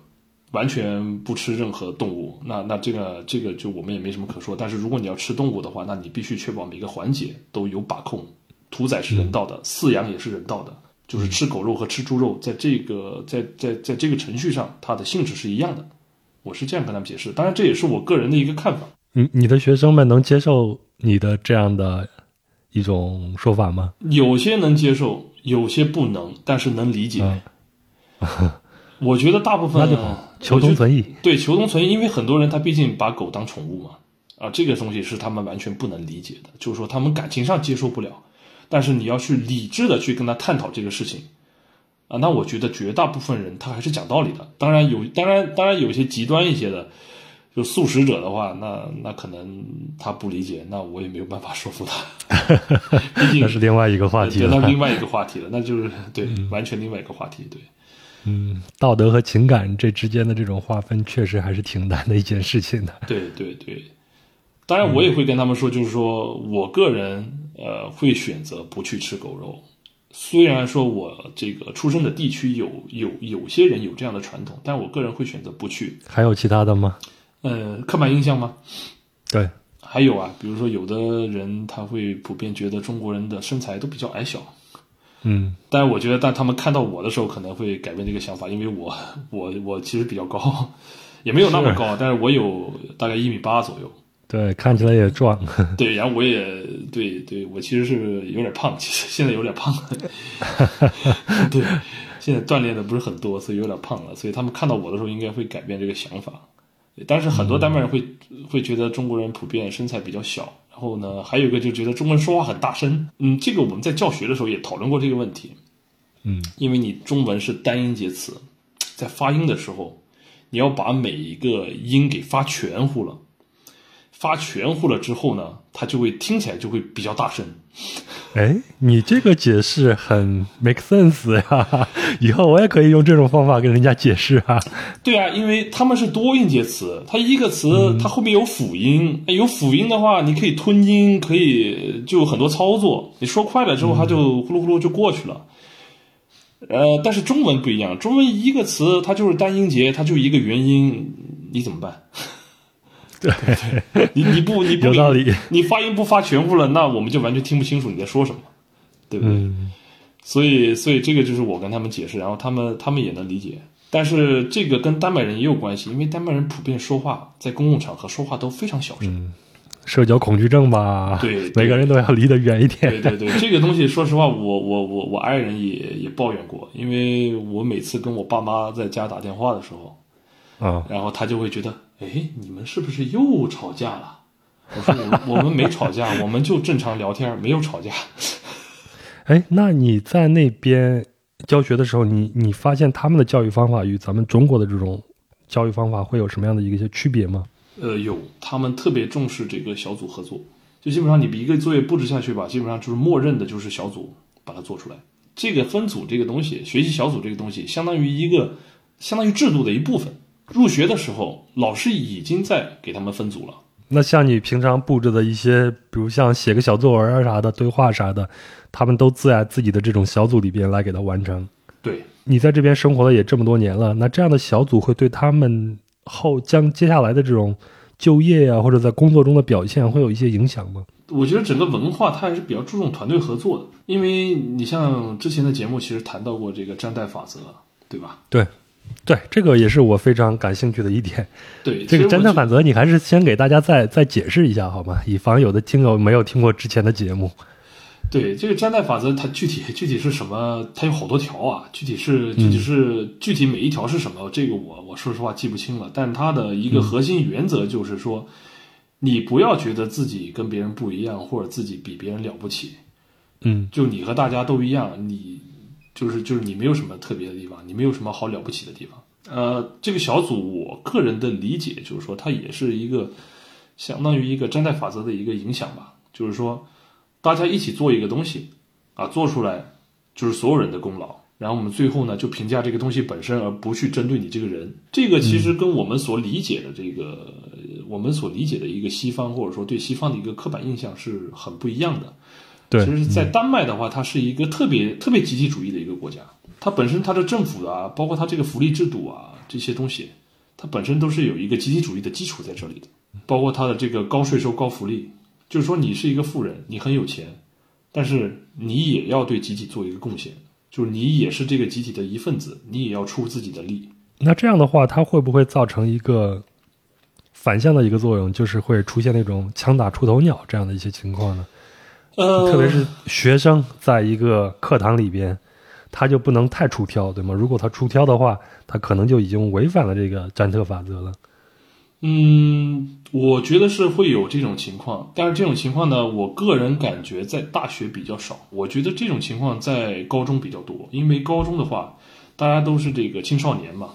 完全不吃任何动物，那那这个这个就我们也没什么可说。但是如果你要吃动物的话，那你必须确保每个环节都有把控，屠宰是人道的，饲养也是人道的，就是吃狗肉和吃猪肉，在这个在在在这个程序上，它的性质是一样的。我是这样跟他们解释，当然这也是我个人的一个看法。你你的学生们能接受你的这样的一种说法吗？有些能接受，有些不能，但是能理解。我觉得大部分那就好，求同存异。对，求同存异，因为很多人他毕竟把狗当宠物嘛，啊，这个东西是他们完全不能理解的，就是说他们感情上接受不了，但是你要去理智的去跟他探讨这个事情，啊，那我觉得绝大部分人他还是讲道理的。当然有，当然当然有一些极端一些的，就素食者的话，那那可能他不理解，那我也没有办法说服他。毕竟那是另外一个话题对，了那。另外一个话题了，那就是对，完全另外一个话题。对，嗯，道德和情感这之间的这种划分，确实还是挺难的一件事情的。对对对，当然我也会跟他们说，就是说我个人呃会选择不去吃狗肉。虽然说我这个出生的地区有有有些人有这样的传统，但我个人会选择不去。还有其他的吗？呃，刻板印象吗？对，还有啊，比如说有的人他会普遍觉得中国人的身材都比较矮小，嗯但我觉得，但他们看到我的时候，可能会改变这个想法，因为我我我其实比较高，也没有那么高，但是我有大概一米八左右。对，看起来也壮。对，然后我也对对，我其实是有点胖，其实 现在有点胖。对，现在锻炼的不是很多，所以有点胖了。所以他们看到我的时候，应该会改变这个想法。但是很多丹麦人会、会觉得中国人普遍身材比较小，然后呢，还有一个就觉得中国人说话很大声。嗯，这个我们在教学的时候也讨论过这个问题。嗯，因为你中文是单音节词，在发音的时候，你要把每一个音给发全乎了。发全乎了之后呢，它就会听起来就会比较大声。哎，你这个解释很 make sense 呀！以后我也可以用这种方法跟人家解释啊。对啊，因为他们是多音节词，它一个词它后面有辅音，有辅音的话，你可以吞音，可以就很多操作。你说快了之后，它就呼噜呼噜就过去了。呃，但是中文不一样，中文一个词它就是单音节，它就一个元音，你怎么办？对对，你你不你不有道理，你发音不发全乎了，那我们就完全听不清楚你在说什么，对不对？嗯所以，所以这个就是我跟他们解释，然后他们他们也能理解。但是这个跟丹麦人也有关系，因为丹麦人普遍说话在公共场合说话都非常小声。社交恐惧症吧？对对每个人都要离得远一点。对对对，这个东西说实话，我我我我爱人也也抱怨过，因为我每次跟我爸妈在家打电话的时候，啊，然后他就会觉得，哎，你们是不是又吵架了？我说我们我们没吵架，我们就正常聊天，没有吵架。哎，那你在那边教学的时候，你你发现他们的教育方法与咱们中国的这种教育方法会有什么样的一些区别吗？呃，有，他们特别重视这个小组合作，就基本上你一个作业布置下去吧，基本上就是默认的就是小组把它做出来。这个分组这个东西，学习小组这个东西，相当于一个相当于制度的一部分。入学的时候，老师已经在给他们分组了。那像你平常布置的一些，比如像写个小作文啊啥的，对话啥的，他们都自在自己的这种小组里边来给他完成。对，你在这边生活了也这么多年了，那这样的小组会对他们后将接下来的这种就业呀、或者在工作中的表现会有一些影响吗？我觉得整个文化它还是比较注重团队合作的，因为你像之前的节目其实谈到过这个战代法则，对吧？对，对，这个也是我非常感兴趣的一点。对，这个侦探法则，你还是先给大家再再解释一下好吗？以防有的听友没有听过之前的节目。对这个粘带法则，它具体具体是什么？它有好多条啊，具体是具体是、具体每一条是什么？这个我我说实话记不清了。但它的一个核心原则就是说，你不要觉得自己跟别人不一样，或者自己比别人了不起，嗯就你和大家都一样，你就是就是你没有什么特别的地方，你没有什么好了不起的地方。呃，这个小组，我个人的理解就是说，它也是一个相当于一个粘带法则的一个影响吧，就是说。大家一起做一个东西，啊，做出来就是所有人的功劳。然后我们最后呢，就评价这个东西本身，而不去针对你这个人。这个其实跟我们所理解的这个，我们所理解的一个西方或者说对西方的一个刻板印象是很不一样的。对，其实，在丹麦的话，它是一个特别特别集体主义的一个国家。它本身它的政府啊，包括它这个福利制度啊这些东西，它本身都是有一个集体主义的基础在这里的。包括它的这个高税收、高福利。就是说，你是一个富人，你很有钱，但是你也要对集体做一个贡献，就是你也是这个集体的一份子，你也要出自己的力。那这样的话，它会不会造成一个反向的一个作用，就是会出现那种枪打出头鸟这样的一些情况呢？呃，特别是学生在一个课堂里边，他就不能太出挑，对吗？如果他出挑的话，他可能就已经违反了这个詹特法则了。嗯，我觉得是会有这种情况，但是这种情况呢，我个人感觉在大学比较少。我觉得这种情况在高中比较多，因为高中的话，大家都是这个青少年嘛，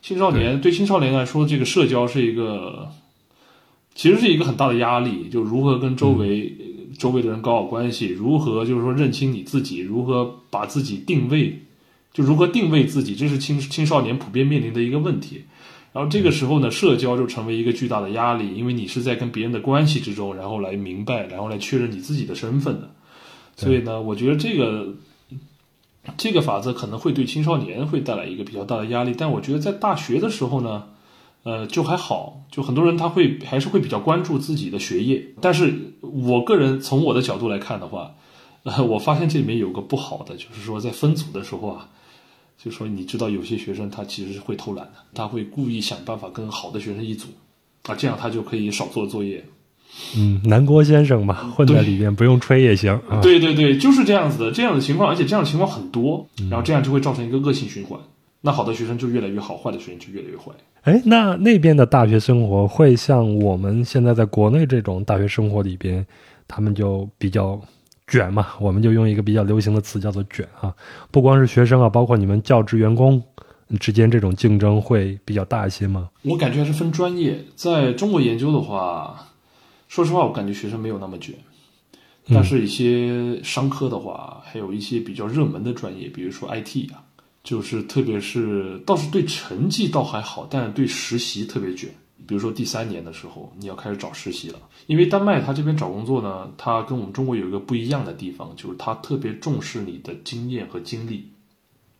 青少年对青少年来说，这个社交是一个，其实是一个很大的压力，就如何跟周围、周围的人搞好关系，如何就是说认清你自己，如何把自己定位，就如何定位自己，这是青青少年普遍面临的一个问题。然后这个时候呢，社交就成为一个巨大的压力，因为你是在跟别人的关系之中，然后来明白，然后来确认你自己的身份的。所以呢，我觉得这个这个法则可能会对青少年会带来一个比较大的压力，但我觉得在大学的时候呢，呃，就还好，就很多人他会还是会比较关注自己的学业。但是我个人从我的角度来看的话，呃，我发现这里面有个不好的，就是说在分组的时候啊。就说你知道有些学生他其实是会偷懒的，他会故意想办法跟好的学生一组，啊，这样他就可以少做作业。嗯，南郭先生嘛，混在里面不用吹也行。啊、对对对，就是这样子的，这样的情况，而且这样的情况很多，然后这样就会造成一个恶性循环。那好的学生就越来越好，坏的学生就越来越坏。哎，那那边的大学生活会像我们现在在国内这种大学生活里边，他们就比较。卷嘛，我们就用一个比较流行的词叫做卷啊。不光是学生啊，包括你们教职员工之间这种竞争会比较大一些吗？我感觉还是分专业。在中国研究的话，说实话，我感觉学生没有那么卷。但是，一些商科的话，还有一些比较热门的专业，比如说 IT 啊，就是特别是倒是对成绩倒还好，但是对实习特别卷。比如说第三年的时候，你要开始找实习了，因为丹麦它这边找工作呢，它跟我们中国有一个不一样的地方，就是它特别重视你的经验和经历，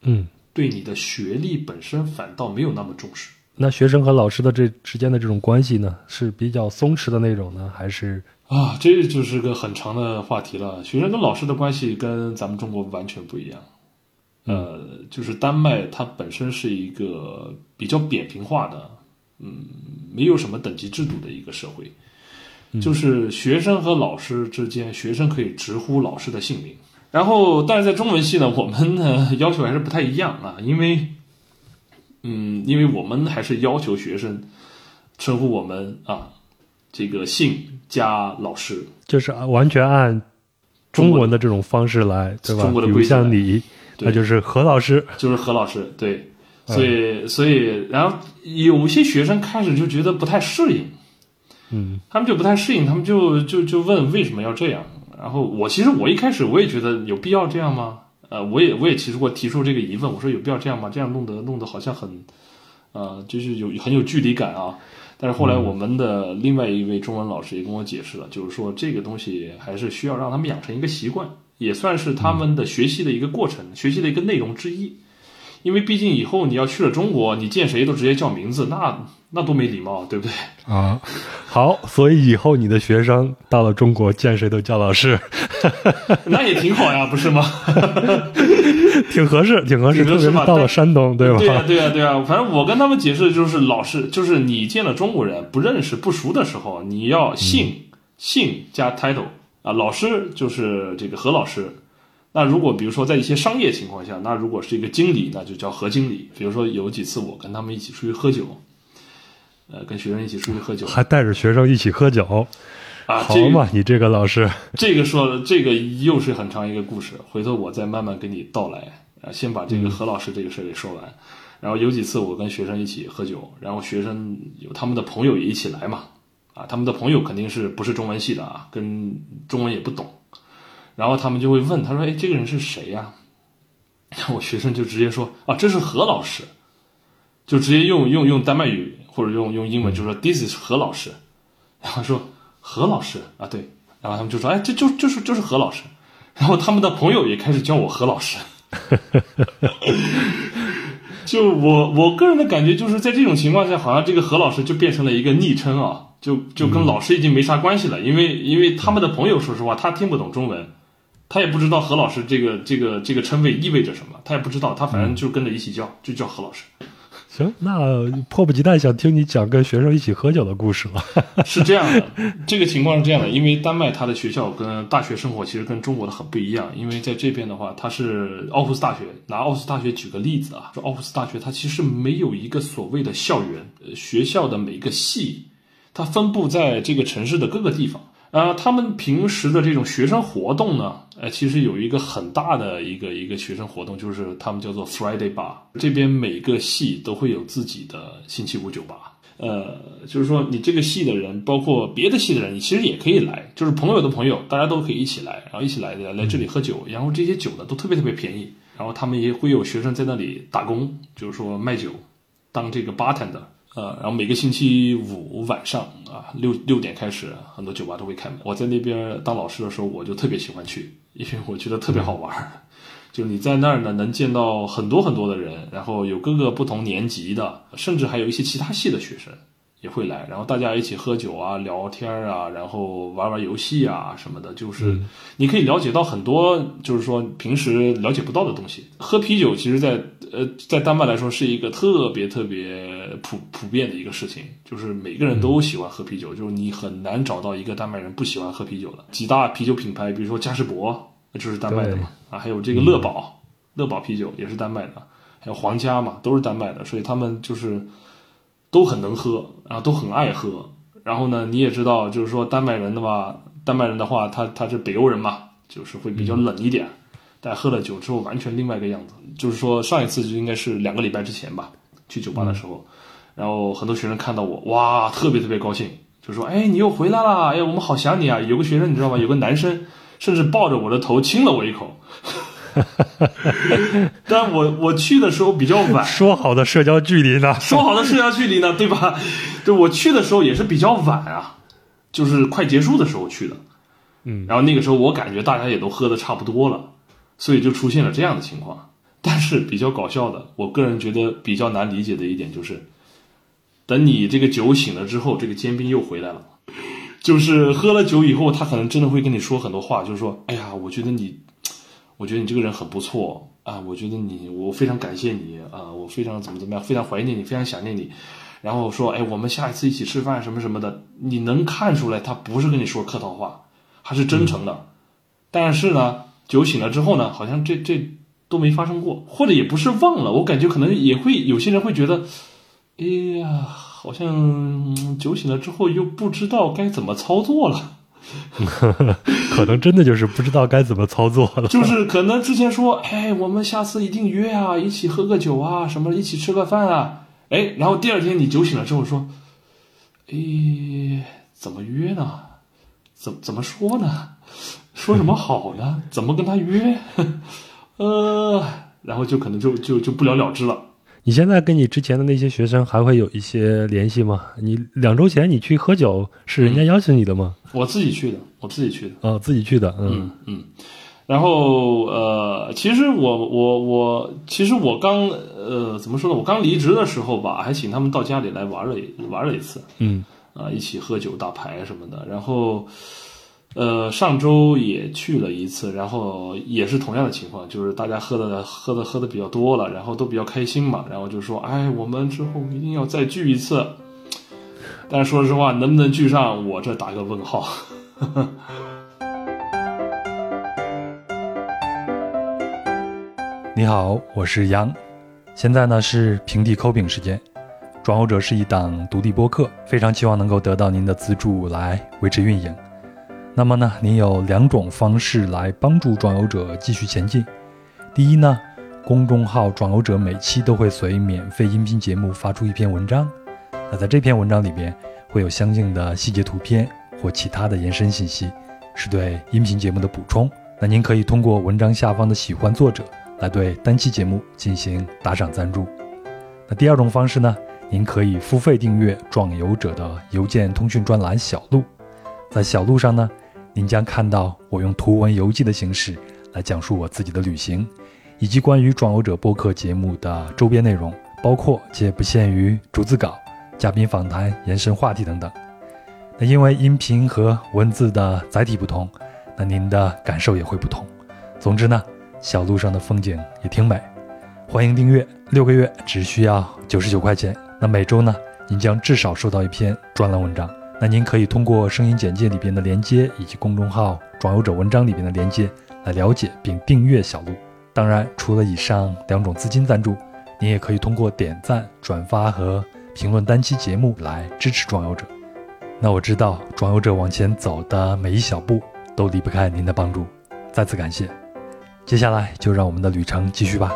嗯，对你的学历本身反倒没有那么重视。那学生和老师的这之间的这种关系呢，是比较松弛的那种呢，还是啊？这就是个很长的话题了。学生跟老师的关系跟咱们中国完全不一样，呃，就是丹麦它本身是一个比较扁平化的。嗯，没有什么等级制度的一个社会，就是学生和老师之间，学生可以直呼老师的姓名。然后，但是在中文系呢，我们呢要求还是不太一样啊，因为，嗯，因为我们还是要求学生称呼我们啊，这个姓加老师，就是完全按中文的这种方式来，对吧？比如像你，那就是何老师，就是何老师，对。所以，所以，然后有些学生开始就觉得不太适应，嗯，他们就不太适应，他们就就就问为什么要这样。然后我其实我一开始我也觉得有必要这样吗？呃，我也我也其实过提出这个疑问，我说有必要这样吗？这样弄得弄得好像很，呃，就是有很有距离感啊。但是后来我们的另外一位中文老师也跟我解释了，就是说这个东西还是需要让他们养成一个习惯，也算是他们的学习的一个过程，学习的一个内容之一。因为毕竟以后你要去了中国，你见谁都直接叫名字，那那多没礼貌，对不对？啊，好，所以以后你的学生到了中国，见谁都叫老师，那也挺好呀，不是吗？挺合适，挺合适，特别是到了山东，对吧？对啊，对啊，对啊。反正我跟他们解释，就是老师，就是你见了中国人不认识、不熟的时候，你要姓姓加 title 啊，老师就是这个何老师。那如果比如说在一些商业情况下，那如果是一个经理，那就叫何经理。比如说有几次我跟他们一起出去喝酒，呃，跟学生一起出去喝酒，还带着学生一起喝酒，啊，好嘛，你这个老师，这个说这个又是很长一个故事，回头我再慢慢跟你道来。啊，先把这个何老师这个事儿给说完。然后有几次我跟学生一起喝酒，然后学生有他们的朋友也一起来嘛，啊，他们的朋友肯定是不是中文系的啊，跟中文也不懂。然后他们就会问他说：“哎，这个人是谁呀？” 我学生就直接说：“啊，这是何老师。”就直接用用用丹麦语或者用用英文就说：“This is 何老师。”然后说：“何老师啊，对。”然后他们就说：“哎，这就就是就是何老师。”然后他们的朋友也开始叫我何老师。就我我个人的感觉就是在这种情况下，好像这个何老师就变成了一个昵称啊，就就跟老师已经没啥关系了，因为因为他们的朋友说实话他听不懂中文。他也不知道何老师这个这个这个称谓意味着什么，他也不知道，他反正就跟着一起叫，就叫何老师。行，那迫不及待想听你讲跟学生一起喝酒的故事了。是这样的，这个情况是这样的，因为丹麦它的学校跟大学生活其实跟中国的很不一样，因为在这边的话，它是奥胡斯大学，拿奥斯大学举个例子啊，说奥胡斯大学它其实没有一个所谓的校园，学校的每个系，它分布在这个城市的各个地方。呃，他们平时的这种学生活动呢，呃，其实有一个很大的一个一个学生活动，就是他们叫做 Friday Bar。这边每个系都会有自己的星期五酒吧。呃，就是说你这个系的人，包括别的系的人，你其实也可以来，就是朋友的朋友，大家都可以一起来，然后一起来来这里喝酒，然后这些酒呢都特别特别便宜，然后他们也会有学生在那里打工，就是说卖酒，当这个 bartender。呃，然后每个星期五晚上啊，六六点开始，很多酒吧都会开门。我在那边当老师的时候，我就特别喜欢去，因为我觉得特别好玩儿。就是你在那儿呢，能见到很多很多的人，然后有各个不同年级的，甚至还有一些其他系的学生也会来，然后大家一起喝酒啊、聊天啊，然后玩玩游戏啊什么的，就是你可以了解到很多，就是说平时了解不到的东西。喝啤酒，其实，在呃，在丹麦来说是一个特别特别普普遍的一个事情，就是每个人都喜欢喝啤酒，就是你很难找到一个丹麦人不喜欢喝啤酒的。几大啤酒品牌，比如说嘉士伯，那就是丹麦的嘛，啊，还有这个乐宝，乐宝啤酒也是丹麦的，还有皇家嘛，都是丹麦的，所以他们就是都很能喝，然后都很爱喝。然后呢，你也知道，就是说丹麦人的话，丹麦人的话，他他是北欧人嘛，就是会比较冷一点。但喝了酒之后，完全另外一个样子。就是说，上一次就应该是两个礼拜之前吧，去酒吧的时候，然后很多学生看到我，哇，特别特别高兴，就说：“哎，你又回来了！哎，我们好想你啊！”有个学生你知道吗？有个男生甚至抱着我的头亲了我一口。但我我去的时候比较晚，说好的社交距离呢？说好的社交距离呢？对吧？就我去的时候也是比较晚啊，就是快结束的时候去的。嗯，然后那个时候我感觉大家也都喝的差不多了。所以就出现了这样的情况，但是比较搞笑的，我个人觉得比较难理解的一点就是，等你这个酒醒了之后，这个尖兵又回来了，就是喝了酒以后，他可能真的会跟你说很多话，就是说，哎呀，我觉得你，我觉得你这个人很不错啊，我觉得你，我非常感谢你啊，我非常怎么怎么样，非常怀念你，非常想念你，然后说，哎，我们下一次一起吃饭什么什么的，你能看出来他不是跟你说客套话，他是真诚的，但是呢。酒醒了之后呢，好像这这都没发生过，或者也不是忘了，我感觉可能也会有些人会觉得，哎呀，好像酒醒了之后又不知道该怎么操作了，可能真的就是不知道该怎么操作了。就是可能之前说，哎，我们下次一定约啊，一起喝个酒啊，什么一起吃个饭啊，哎，然后第二天你酒醒了之后说，哎，怎么约呢？怎怎么说呢？说什么好呢？怎么跟他约？呃，然后就可能就就就不了了之了。你现在跟你之前的那些学生还会有一些联系吗？你两周前你去喝酒是人家邀请你的吗？我自己去的，我自己去的。哦，自己去的。嗯嗯。然后呃，其实我我我，其实我刚呃怎么说呢？我刚离职的时候吧，还请他们到家里来玩了玩了一次。嗯。啊，一起喝酒打牌什么的，然后。呃，上周也去了一次，然后也是同样的情况，就是大家喝的喝的喝的比较多了，然后都比较开心嘛，然后就说，哎，我们之后一定要再聚一次。但是说实话，能不能聚上，我这打个问号。你好，我是杨，现在呢是平地抠饼时间。转欧者是一档独立播客，非常期望能够得到您的资助来维持运营。那么呢，您有两种方式来帮助壮游者继续前进。第一呢，公众号壮游者每期都会随免费音频节目发出一篇文章，那在这篇文章里边会有相应的细节图片或其他的延伸信息，是对音频节目的补充。那您可以通过文章下方的喜欢作者来对单期节目进行打赏赞助。那第二种方式呢，您可以付费订阅壮游者的邮件通讯专栏小路，在小路上呢。您将看到我用图文游记的形式来讲述我自己的旅行，以及关于壮游者播客节目的周边内容，包括且不限于逐字稿、嘉宾访谈、延伸话题等等。那因为音频和文字的载体不同，那您的感受也会不同。总之呢，小路上的风景也挺美。欢迎订阅，六个月只需要九十九块钱。那每周呢，您将至少收到一篇专栏文章。那您可以通过声音简介里边的连接，以及公众号“壮游者”文章里边的连接来了解并订阅小路。当然，除了以上两种资金赞助，您也可以通过点赞、转发和评论单期节目来支持壮游者。那我知道装游者往前走的每一小步都离不开您的帮助，再次感谢。接下来就让我们的旅程继续吧。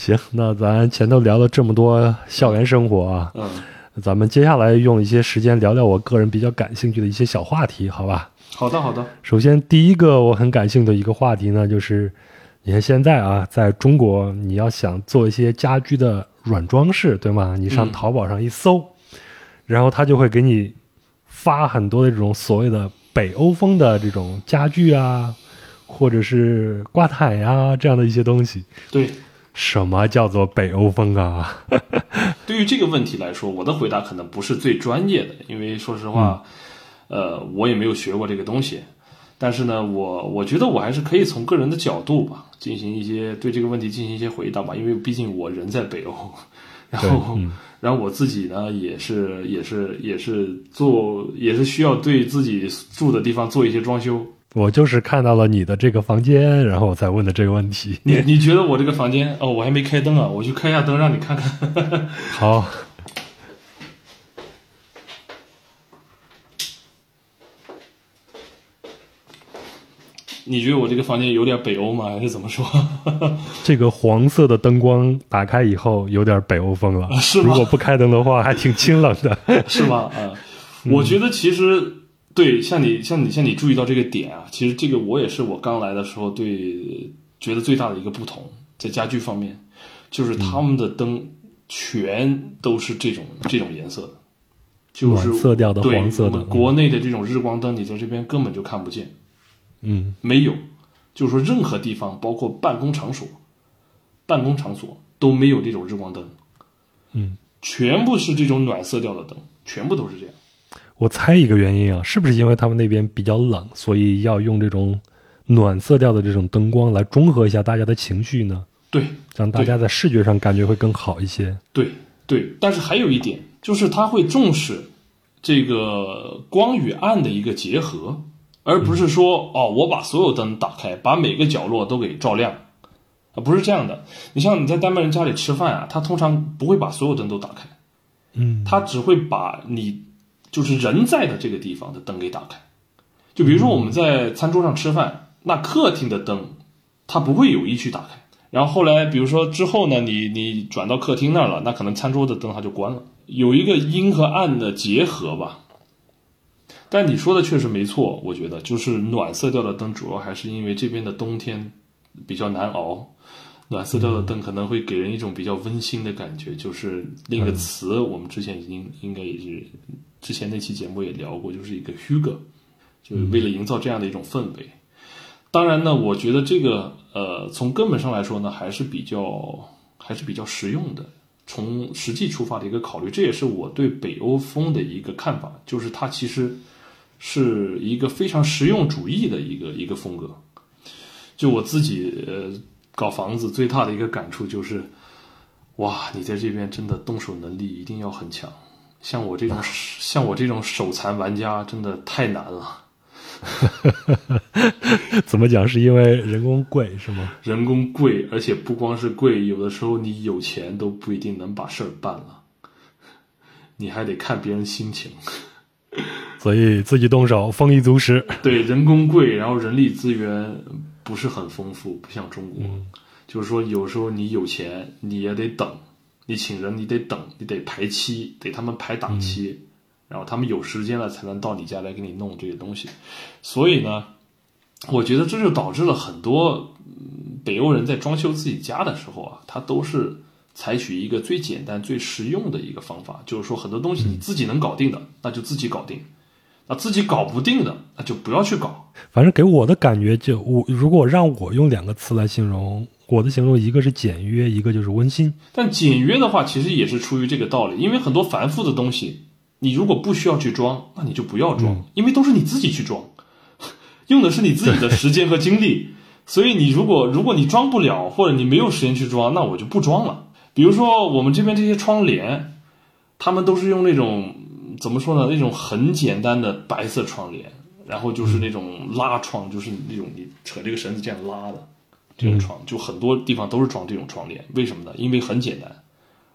行，那咱前头聊了这么多校园生活啊，嗯，咱们接下来用一些时间聊聊我个人比较感兴趣的一些小话题，好吧？好的好的，首先，第一个我很感兴趣的一个话题呢，就是你看现在啊，在中国，你要想做一些家居的软装饰，对吗？你上嗯淘宝上一搜，然后他就会给你发很多的这种所谓的北欧风的这种家具啊，或者是挂毯呀、这样的一些东西。对。什么叫做北欧风啊？对于这个问题来说，我的回答可能不是最专业的，因为说实话，呃，我也没有学过这个东西。但是呢，我我觉得我还是可以从个人的角度吧，进行一些对这个问题进行一些回答吧，因为毕竟我人在北欧，然后、嗯然后我自己呢也是也是也是做也是需要对自己住的地方做一些装修。我就是看到了你的这个房间，然后我才问的这个问题。你你觉得我这个房间哦，我还没开灯啊，我去开一下灯让你看看。好，你觉得我这个房间有点北欧吗？还是怎么说？这个黄色的灯光打开以后，有点北欧风了。是 吗如果不开灯的话，还挺清冷的。是吗？啊、我觉得其实对，像你像你像你注意到这个点啊，其实这个我也是我刚来的时候对觉得最大的一个不同，在家具方面，就是他们的灯全都是这种这种颜色的，就是暖色调的对黄色的国内的这种日光灯，你在这边根本就看不见，嗯，没有，就是说任何地方，包括办公场所、办公场所都没有这种日光灯，嗯，全部是这种暖色调的灯，全部都是这样。我猜一个原因啊，是不是因为他们那边比较冷，所以要用这种暖色调的这种灯光来中和一下大家的情绪呢？对让大家在视觉上感觉会更好一些。对对，但是还有一点，就是他会重视这个光与暗的一个结合，而不是说哦，我把所有灯打开，把每个角落都给照亮，啊，不是这样的。你像你在丹麦人家里吃饭啊，他通常不会把所有灯都打开，嗯，他只会把你就是人在的这个地方的灯给打开。就比如说我们在餐桌上吃饭，那客厅的灯它不会有意去打开。然后后来，比如说之后呢，你你转到客厅那儿了，那可能餐桌的灯它就关了，有一个阴和暗的结合吧。但你说的确实没错，我觉得就是暖色调的灯，主要还是因为这边的冬天比较难熬，暖色调的灯可能会给人一种比较温馨的感觉。就是另一个词，我们之前已经应该也是之前那期节目也聊过，就是一个 Hugo，就是为了营造这样的一种氛围。当然呢，我觉得这个呃，从根本上来说呢，还是比较还是比较实用的。从实际出发的一个考虑，这也是我对北欧风的一个看法，就是它其实是一个非常实用主义的一个一个风格。就我自己呃搞房子最大的一个感触就是，哇，你在这边真的动手能力一定要很强。像我这种 像我这种手残玩家，真的太难了。怎么讲？是因为人工贵是吗？人工贵，而且不光是贵，有的时候你有钱都不一定能把事儿办了，你还得看别人心情。所以自己动手，丰衣足食。对，人工贵，然后人力资源不是很丰富，不像中国。就是说，有时候你有钱，你也得等，你请人你得等，你得排期，得他们排档期，然后他们有时间了才能到你家来给你弄这些东西。所以呢，我觉得这就导致了很多嗯北欧人在装修自己家的时候啊，他都是采取一个最简单、最实用的一个方法，就是说很多东西你自己能搞定的，那就自己搞定；那自己搞不定的，那就不要去搞。反正给我的感觉就，我如果让我用两个词来形容，我的形容一个是简约，一个就是温馨。但简约的话，其实也是出于这个道理，因为很多繁复的东西，你如果不需要去装，那你就不要装，因为都是你自己去装，用的是你自己的时间和精力。所以你如果如果你装不了，或者你没有时间去装，那我就不装了。比如说我们这边这些窗帘，他们都是用那种怎么说呢？那种很简单的白色窗帘，然后就是那种拉窗，就是那种你扯这个绳子这样拉的这种窗，就很多地方都是装这种窗帘。为什么呢？因为很简单，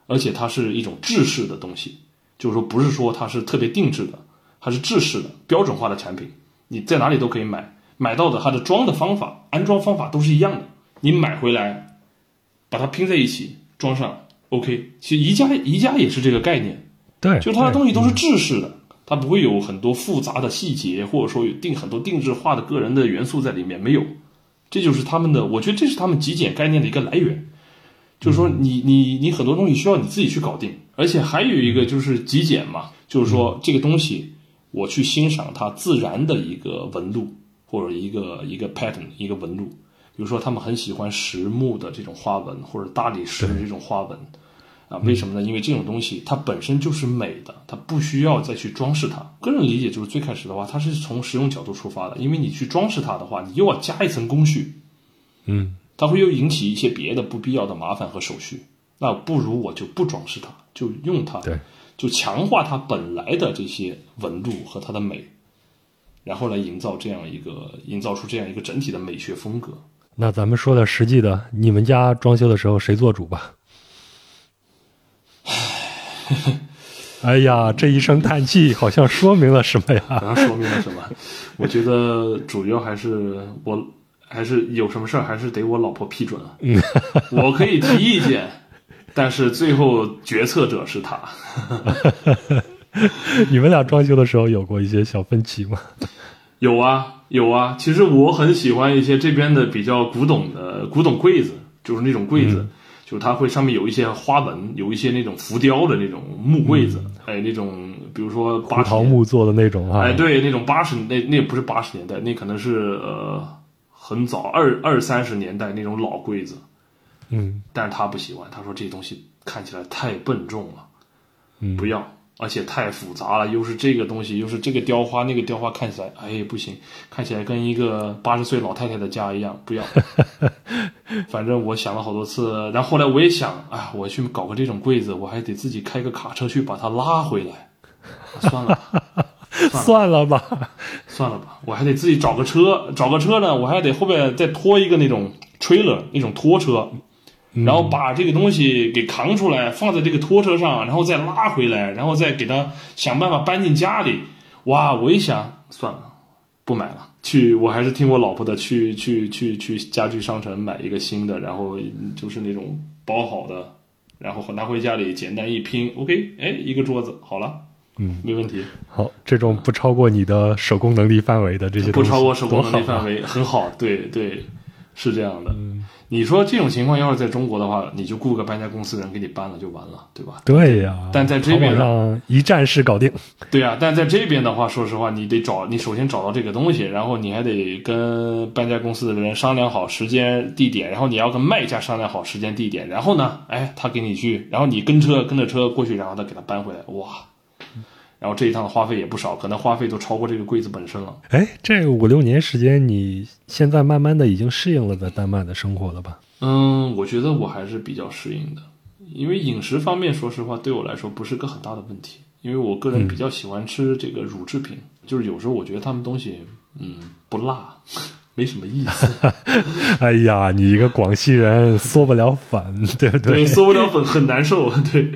而且它是一种制式的东西，就是说不是说它是特别定制的，它是制式的标准化的产品，你在哪里都可以买，买到的它的装的方法、安装方法都是一样的，你买回来把它拼在一起装上，OK。其实宜家宜家也是这个概念，对，就它的东西都是制式的，它不会有很多复杂的细节，或者说有定很多定制化的个人的元素在里面，没有。这就是他们的，我觉得这是他们极简概念的一个来源。就是说你，你你很多东西需要你自己去搞定，而且还有一个就是极简嘛，就是说这个东西我去欣赏它自然的一个纹路或者一个一个 pattern 一个纹路，比如说他们很喜欢实木的这种花纹或者大理石的这种花纹。啊，为什么呢？因为这种东西它本身就是美的，它不需要再去装饰它。个人理解就是最开始的话，它是从实用角度出发的，因为你去装饰它的话，你又要加一层工序，嗯，它会又引起一些别的不必要的麻烦和手续。那不如我就不装饰它，就用它，对，就强化它本来的这些纹路和它的美，然后来营造这样一个营造出这样一个整体的美学风格。那咱们说点实际的，你们家装修的时候谁做主吧？哎呀，这一声叹气好像说明了什么呀？好像说明了什么？我觉得主要还是我，还是有什么事儿还是得我老婆批准啊。我可以提意见，但是最后决策者是她。你们俩装修的时候有过一些小分歧吗？有啊，有啊。其实我很喜欢一些这边的比较古董的古董柜子，就是那种柜子，就是它会上面有一些花纹，有一些那种浮雕的那种木柜子，哎，那种比如说胡八桃木做的那种啊，哎，对，那种八十那那不是八十年代，那可能是呃很早二二三十年代那种老柜子，嗯。但是他不喜欢，他说这东西看起来太笨重了，嗯，不要，而且太复杂了，又是这个东西，又是这个雕花，那个雕花看起来，哎不行，看起来跟一个八十岁老太太的家一样，不要。反正我想了好多次，然后后来我也想，啊，我去搞个这种柜子，我还得自己开个卡车去把它拉回来，算了吧。算了吧，算了吧，我还得自己找个车，找个车呢，我还得后边再拖一个那种 trailer 那种拖车，然后把这个东西给扛出来，放在这个拖车上，然后再拉回来，然后再给它想办法搬进家里。哇，我一想，算了，不买了，去，我还是听我老婆的，去去去去家具商城买一个新的，然后就是那种包好的，然后拿回家里简单一拼，OK，哎，一个桌子好了，嗯，没问题。好，这种不超过你的手工能力范围的这些不东西，超过手工能力范围，很好。对对，是这样的。你说这种情况要是在中国的话，你就雇个搬家公司人给你搬了就完了，对吧？对呀，但在这边上一站式搞定，对啊，但在这边的话，说实话，你得找你首先找到这个东西，然后你还得跟搬家公司的人商量好时间地点，然后你要跟卖家商量好时间地点，然后呢，哎，他给你去，然后你跟车跟着车过去，然后他给他搬回来，哇！然后这一趟的花费也不少，可能花费都超过这个柜子本身了。哎，这五六年时间，你现在慢慢的已经适应了在丹麦的生活了吧？嗯，我觉得我还是比较适应的，因为饮食方面，说实话对我来说不是个很大的问题，因为我个人比较喜欢吃这个乳制品，就是有时候我觉得他们东西，嗯，不辣，没什么意思。哎呀，你一个广西人缩不了粉，对不对，对缩不了粉很难受，对，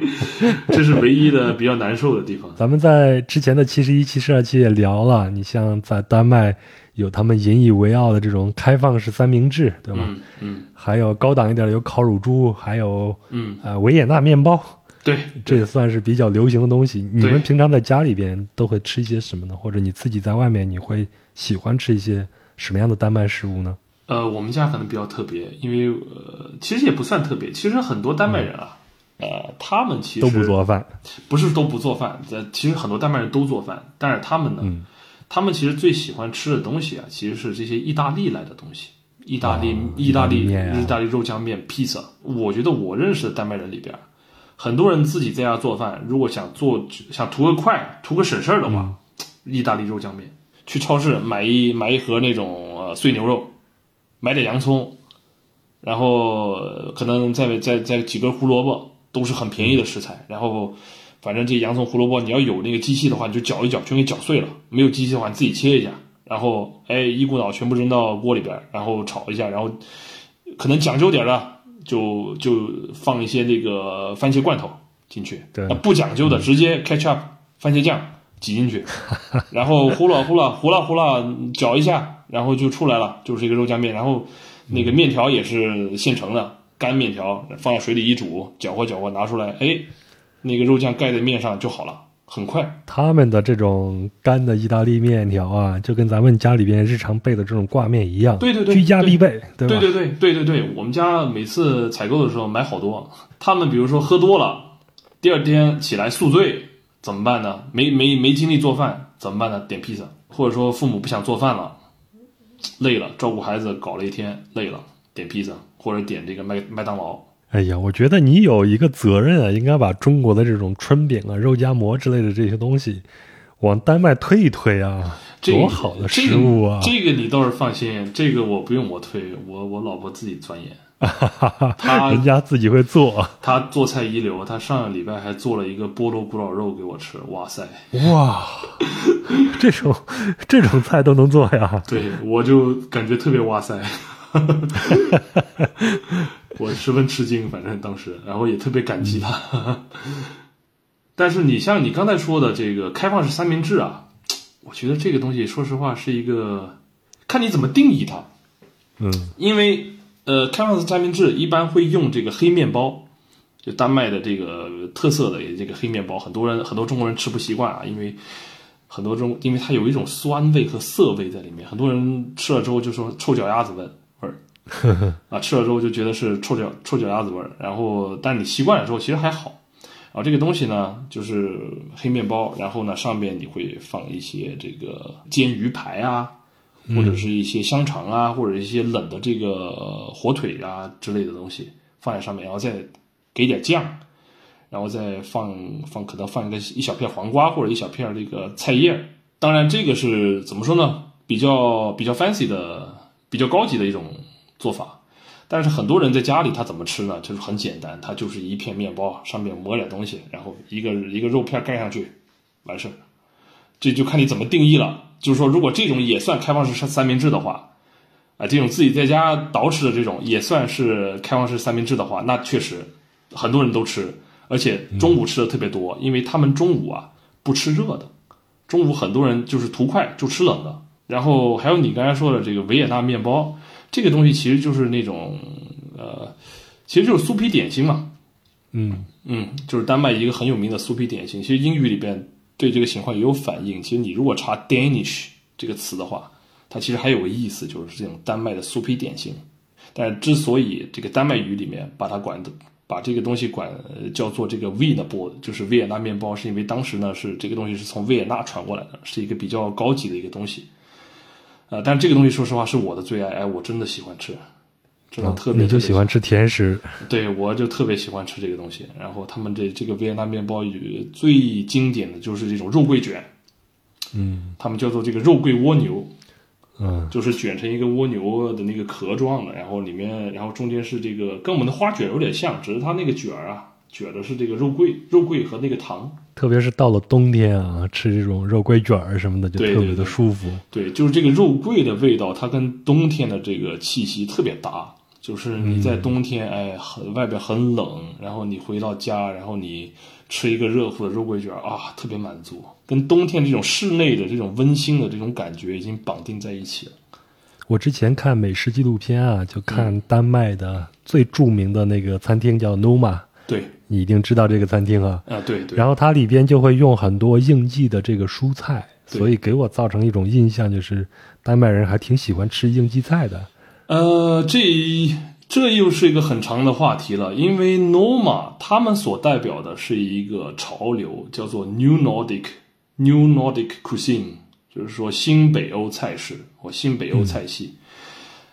这是唯一的比较难受的地方。咱们在之前的七十一、七十二期也聊了，你像在丹麦有他们引以为傲的这种开放式三明治，对吧？嗯嗯还有高档一点的有烤乳猪，还有嗯，呃维也纳面包，对，这也算是比较流行的东西。你们平常在家里边都会吃一些什么呢？或者你自己在外面你会喜欢吃一些什么样的丹麦食物呢？呃，我们家可能比较特别，因为呃，其实也不算特别，其实很多丹麦人啊，呃，他们其实都不做饭，不是都不做饭，呃，其实很多丹麦人都做饭，但是他们呢，嗯。他们其实最喜欢吃的东西啊，其实是这些意大利来的东西，意大利、哦意大利、意大利面啊。意大利肉酱面、披萨。我觉得我认识的丹麦人里边，很多人自己在家做饭，如果想做想图个快、图个省事儿的话，嗯。意大利肉酱面，去超市买一买一盒那种呃碎牛肉，买点洋葱，然后呃可能再再再几根胡萝卜，都是很便宜的食材。然后反正这洋葱、胡萝卜，你要有那个机器的话，你就搅一搅，全给搅碎了；没有机器的话，你自己切一下，然后哎一股脑全部扔到锅里边，然后炒一下，然后可能讲究点的就就放一些那个番茄罐头进去，对那不讲究的直接 ketchup 番茄酱挤进去，然后呼啦呼啦呼啦呼啦搅一下，然后就出来了，就是一个肉酱面。然后那个面条也是现成的干面条，放到水里一煮，搅和搅和拿出来，哎，那个肉酱盖在面上就好了，很快。他们的这种干的意大利面条啊，就跟咱们家里边日常备的这种挂面一样，对对对居家必备，对吧？对对对对对对，我们家每次采购的时候买好多。他们比如说喝多了，第二天起来宿醉怎么办呢？没没没精力做饭怎么办呢？点披萨，或者说父母不想做饭了，累了照顾孩子搞了一天累了，点披萨或者点这个麦麦当劳。哎呀，我觉得你有一个责任啊，应该把中国的这种春饼啊、肉夹馍之类的这些东西往丹麦推一推啊，这多好的食物啊！这个、这个你倒是放心，这个我不用我推，我我老婆自己钻研。他人家自己会做，他做菜一流。他上个礼拜还做了一个菠萝古老肉给我吃，哇塞！哇，这种这种菜都能做呀？对，我就感觉特别哇塞，我十分吃惊，反正当时，然后也特别感激他。但是你像你刚才说的这个开放式三明治啊，我觉得这个东西说实话是一个看你怎么定义它。嗯，因为呃，开放式三明治一般会用这个黑面包，就丹麦的这个特色的这个黑面包，很多人很多中国人吃不习惯啊，因为很多中因为它有一种酸味和涩味在里面，很多人吃了之后就说臭脚丫子味味儿 啊，吃了之后就觉得是臭脚臭脚丫子味儿，然后但你习惯了之后其实还好。然后这个东西呢，就是黑面包，然后呢上面你会放一些这个煎鱼排啊，或者是一些香肠啊，或者一些冷的这个火腿啊之类的东西放在上面，然后再给点酱，然后再放放可能放一个一小片黄瓜或者一小片这个菜叶。当然这个是怎么说呢？比较比较 fancy 的、比较高级的一种做法。但是很多人在家里他怎么吃呢？就是很简单，他就是一片面包上面抹点东西，然后一个一个肉片盖上去，完事儿。这就看你怎么定义了。就是说，如果这种也算开放式三三明治的话，啊，这种自己在家捯饬的这种也算是开放式三明治的话，那确实很多人都吃，而且中午吃的特别多，因为他们中午啊不吃热的，中午很多人就是图快就吃冷的。然后还有你刚才说的这个维也纳面包。这个东西其实就是那种，呃，其实就是酥皮点心嘛。嗯嗯，就是丹麦一个很有名的酥皮点心。其实英语里边对这个情况也有反应。其实你如果查 Danish 这个词的话，它其实还有个意思，就是这种丹麦的酥皮点心。但之所以这个丹麦语里面把它管的把这个东西管叫做这个 Wiener Brot，就是维也纳面包，是因为当时呢是这个东西是从维也纳传过来的，是一个比较高级的一个东西。啊，但这个东西说实话是我的最爱，哎，我真的喜欢吃，真的特别。你就喜欢吃甜食？对，我就特别喜欢吃这个东西。然后他们这这个维也纳面包最经典的就是这种肉桂卷，嗯，他们叫做这个肉桂蜗牛，嗯，就是卷成一个蜗牛的那个壳状的，然后里面，然后中间是这个跟我们的花卷有点像，只是它那个卷儿啊，卷的是这个肉桂，肉桂和那个糖。特别是到了冬天啊，吃这种肉桂卷儿什么的，就特别的舒服。对，就是这个肉桂的味道，它跟冬天的这个气息特别搭。就是你在冬天，哎，很外边很冷，然后你回到家，然后你吃一个热乎的肉桂卷啊，特别满足。跟冬天这种室内的这种温馨的这种感觉已经绑定在一起了。我之前看美食纪录片啊，就看丹麦的最著名的那个餐厅叫 Noma。对。你一定知道这个餐厅啊，啊对对，然后它里边就会用很多应季的这个蔬菜，所以给我造成一种印象，就是丹麦人还挺喜欢吃应季菜的。呃，这这又是一个很长的话题了，因为 Noma 他们所代表的是一个潮流，叫做 New Nordic New Nordic Cuisine，就是说新北欧菜式或新北欧菜系。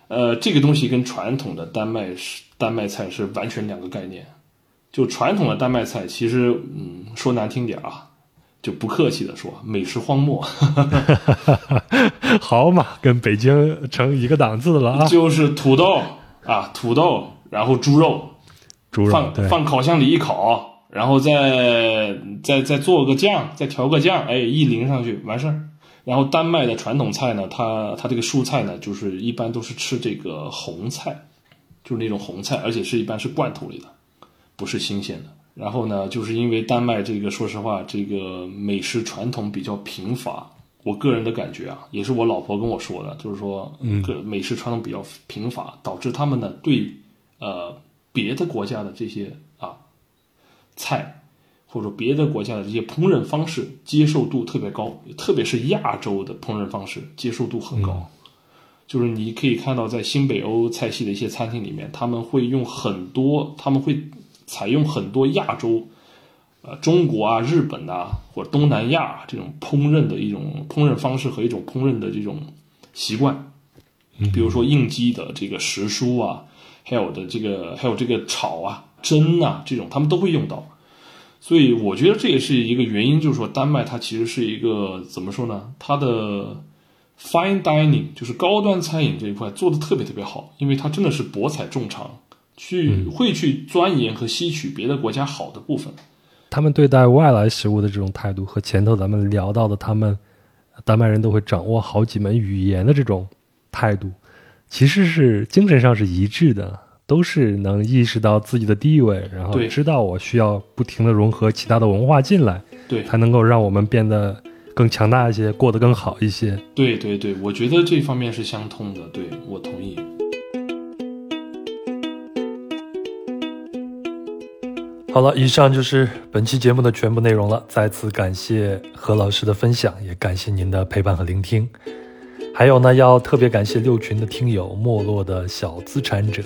呃，这个东西跟传统的丹麦是丹麦菜是完全两个概念。就传统的丹麦菜，其实，嗯，说难听点啊，就不客气的说，美食荒漠。好嘛，跟北京成一个档次了啊！就是土豆啊，土豆，然后猪肉，猪肉放放烤箱里一烤，然后再再再做个酱，再调个酱，哎，一淋上去完事儿。然后丹麦的传统菜呢，它它这个蔬菜呢，就是一般都是吃这个红菜。就是那种红菜，而且是一般是罐头里的，不是新鲜的。然后呢，就是因为丹麦这个，说实话，这个美食传统比较贫乏。我个人的感觉啊，也是我老婆跟我说的，就是说，嗯，美食传统比较贫乏，导致他们呢对呃别的国家的这些啊菜，或者说别的国家的这些烹饪方式接受度特别高，特别是亚洲的烹饪方式接受度很高。就是你可以看到，在新北欧菜系的一些餐厅里面，他们会用很多，他们会采用很多亚洲，呃，中国啊、日本啊或者东南亚这种烹饪的一种烹饪方式和一种烹饪的这种习惯，比如说应激的这个食蔬啊，还有的这个还有这个炒啊、蒸啊这种，他们都会用到。所以我觉得这也是一个原因，就是说丹麦它其实是一个怎么说呢？它的。Fine dining 就是高端餐饮这一块做的特别特别好，因为它真的是博采众长，去会去钻研和吸取别的国家好的部分。他们对待外来食物的这种态度，和前头咱们聊到的他们丹麦人都会掌握好几门语言的这种态度，其实是精神上是一致的，都是能意识到自己的地位，然后知道我需要不停的融合其他的文化进来，对，才能够让我们变得。更强大一些，过得更好一些。对对对，我觉得这方面是相通的。对我同意。好了，以上就是本期节目的全部内容了。再次感谢何老师的分享，也感谢您的陪伴和聆听。还有呢，要特别感谢六群的听友没落的小资产者，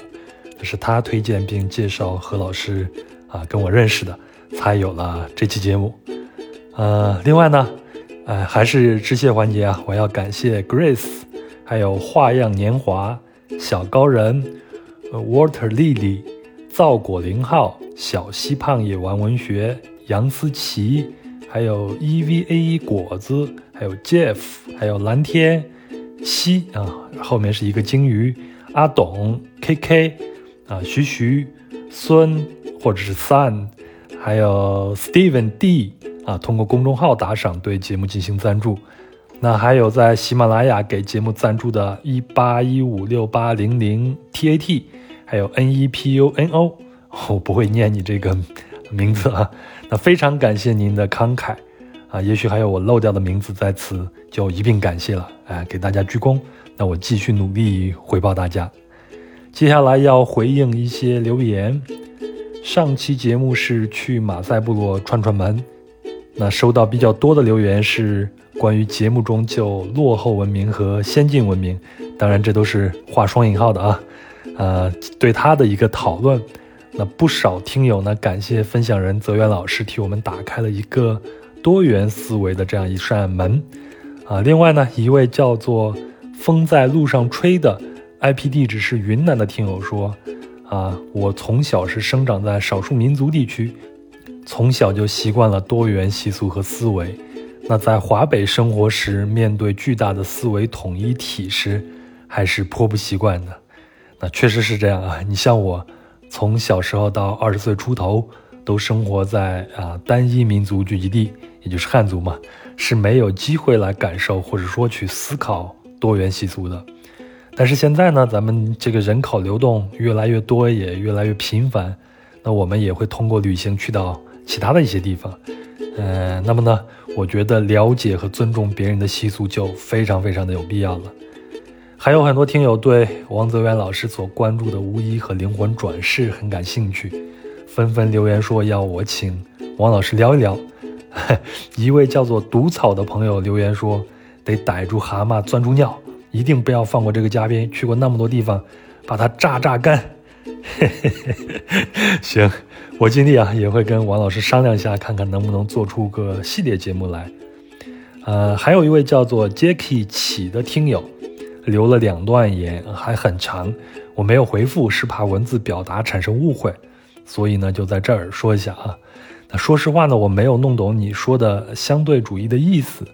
是他推荐并介绍何老师啊跟我认识的，才有了这期节目。呃，另外呢。呃，还是致谢环节啊！我要感谢 Grace，还有花样年华、小高人、呃 Water Lily、造果零号、小西胖也玩文学、杨思琪，还有 EVA 果子，还有 Jeff，还有蓝天七啊，后面是一个鲸鱼，阿董 KK 啊，徐徐孙或者是 Sun，还有 Steven D。啊，通过公众号打赏对节目进行赞助，那还有在喜马拉雅给节目赞助的一八一五六八零零 tat，还有 n e p u n o，我不会念你这个名字啊，那非常感谢您的慷慨啊，也许还有我漏掉的名字，在此就一并感谢了，哎，给大家鞠躬，那我继续努力回报大家，接下来要回应一些留言，上期节目是去马赛部落串串门。那收到比较多的留言是关于节目中就落后文明和先进文明，当然这都是画双引号的啊，呃，对他的一个讨论。那不少听友呢，感谢分享人泽源老师替我们打开了一个多元思维的这样一扇门啊。另外呢，一位叫做风在路上吹的 IP 地址是云南的听友说啊，我从小是生长在少数民族地区。从小就习惯了多元习俗和思维，那在华北生活时，面对巨大的思维统一体时，还是颇不习惯的。那确实是这样啊！你像我，从小时候到二十岁出头，都生活在啊单一民族聚集地，也就是汉族嘛，是没有机会来感受或者说去思考多元习俗的。但是现在呢，咱们这个人口流动越来越多，也越来越频繁，那我们也会通过旅行去到。其他的一些地方，呃，那么呢，我觉得了解和尊重别人的习俗就非常非常的有必要了。还有很多听友对王泽源老师所关注的巫医和灵魂转世很感兴趣，纷纷留言说要我请王老师聊一聊。一位叫做毒草的朋友留言说，得逮住蛤蟆钻住尿，一定不要放过这个嘉宾，去过那么多地方，把它榨榨干。行。我尽力啊，也会跟王老师商量一下，看看能不能做出个系列节目来。呃，还有一位叫做 Jacky 起的听友留了两段言，还很长，我没有回复，是怕文字表达产生误会，所以呢，就在这儿说一下啊。那说实话呢，我没有弄懂你说的相对主义的意思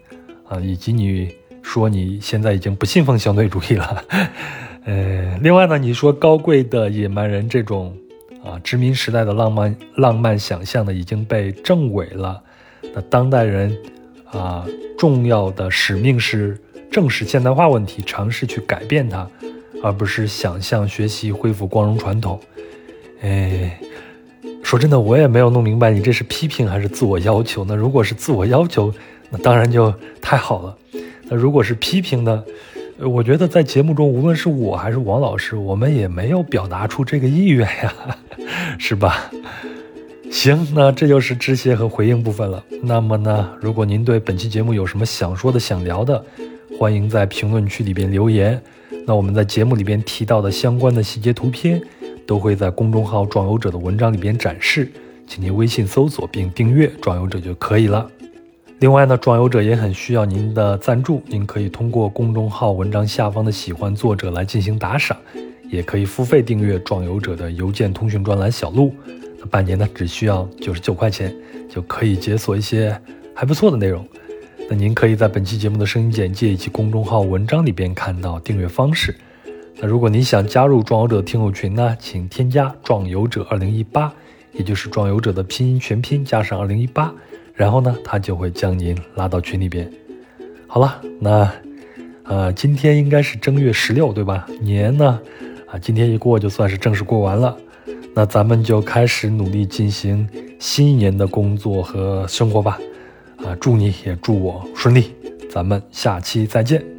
啊，以及你说你现在已经不信奉相对主义了。呃，另外呢，你说高贵的野蛮人这种。啊，殖民时代的浪漫浪漫想象呢已经被证伪了。那当代人啊，重要的使命是正视现代化问题，尝试去改变它，而不是想象学习恢复光荣传统。哎，说真的，我也没有弄明白你这是批评还是自我要求。那如果是自我要求，那当然就太好了。那如果是批评呢？我觉得在节目中，无论是我还是王老师，我们也没有表达出这个意愿呀，是吧？行，那这就是致谢和回应部分了。那么呢，如果您对本期节目有什么想说的、想聊的，欢迎在评论区里边留言。那我们在节目里边提到的相关的细节图片，都会在公众号“壮游者”的文章里边展示，请您微信搜索并订阅“壮游者”就可以了。另外呢，壮游者也很需要您的赞助，您可以通过公众号文章下方的喜欢作者来进行打赏，也可以付费订阅壮游者的邮件通讯专栏小路，那半年呢只需要九十九块钱就可以解锁一些还不错的内容。那您可以在本期节目的声音简介以及公众号文章里边看到订阅方式。那如果您想加入壮游者听友群呢，请添加壮游者二零一八，也就是壮游者的拼音全拼加上二零一八。然后呢，他就会将您拉到群里边。好了，那，呃，今天应该是正月十六，对吧？年呢，啊，今天一过就算是正式过完了。那咱们就开始努力进行新一年的工作和生活吧。啊，祝你也祝我顺利。咱们下期再见。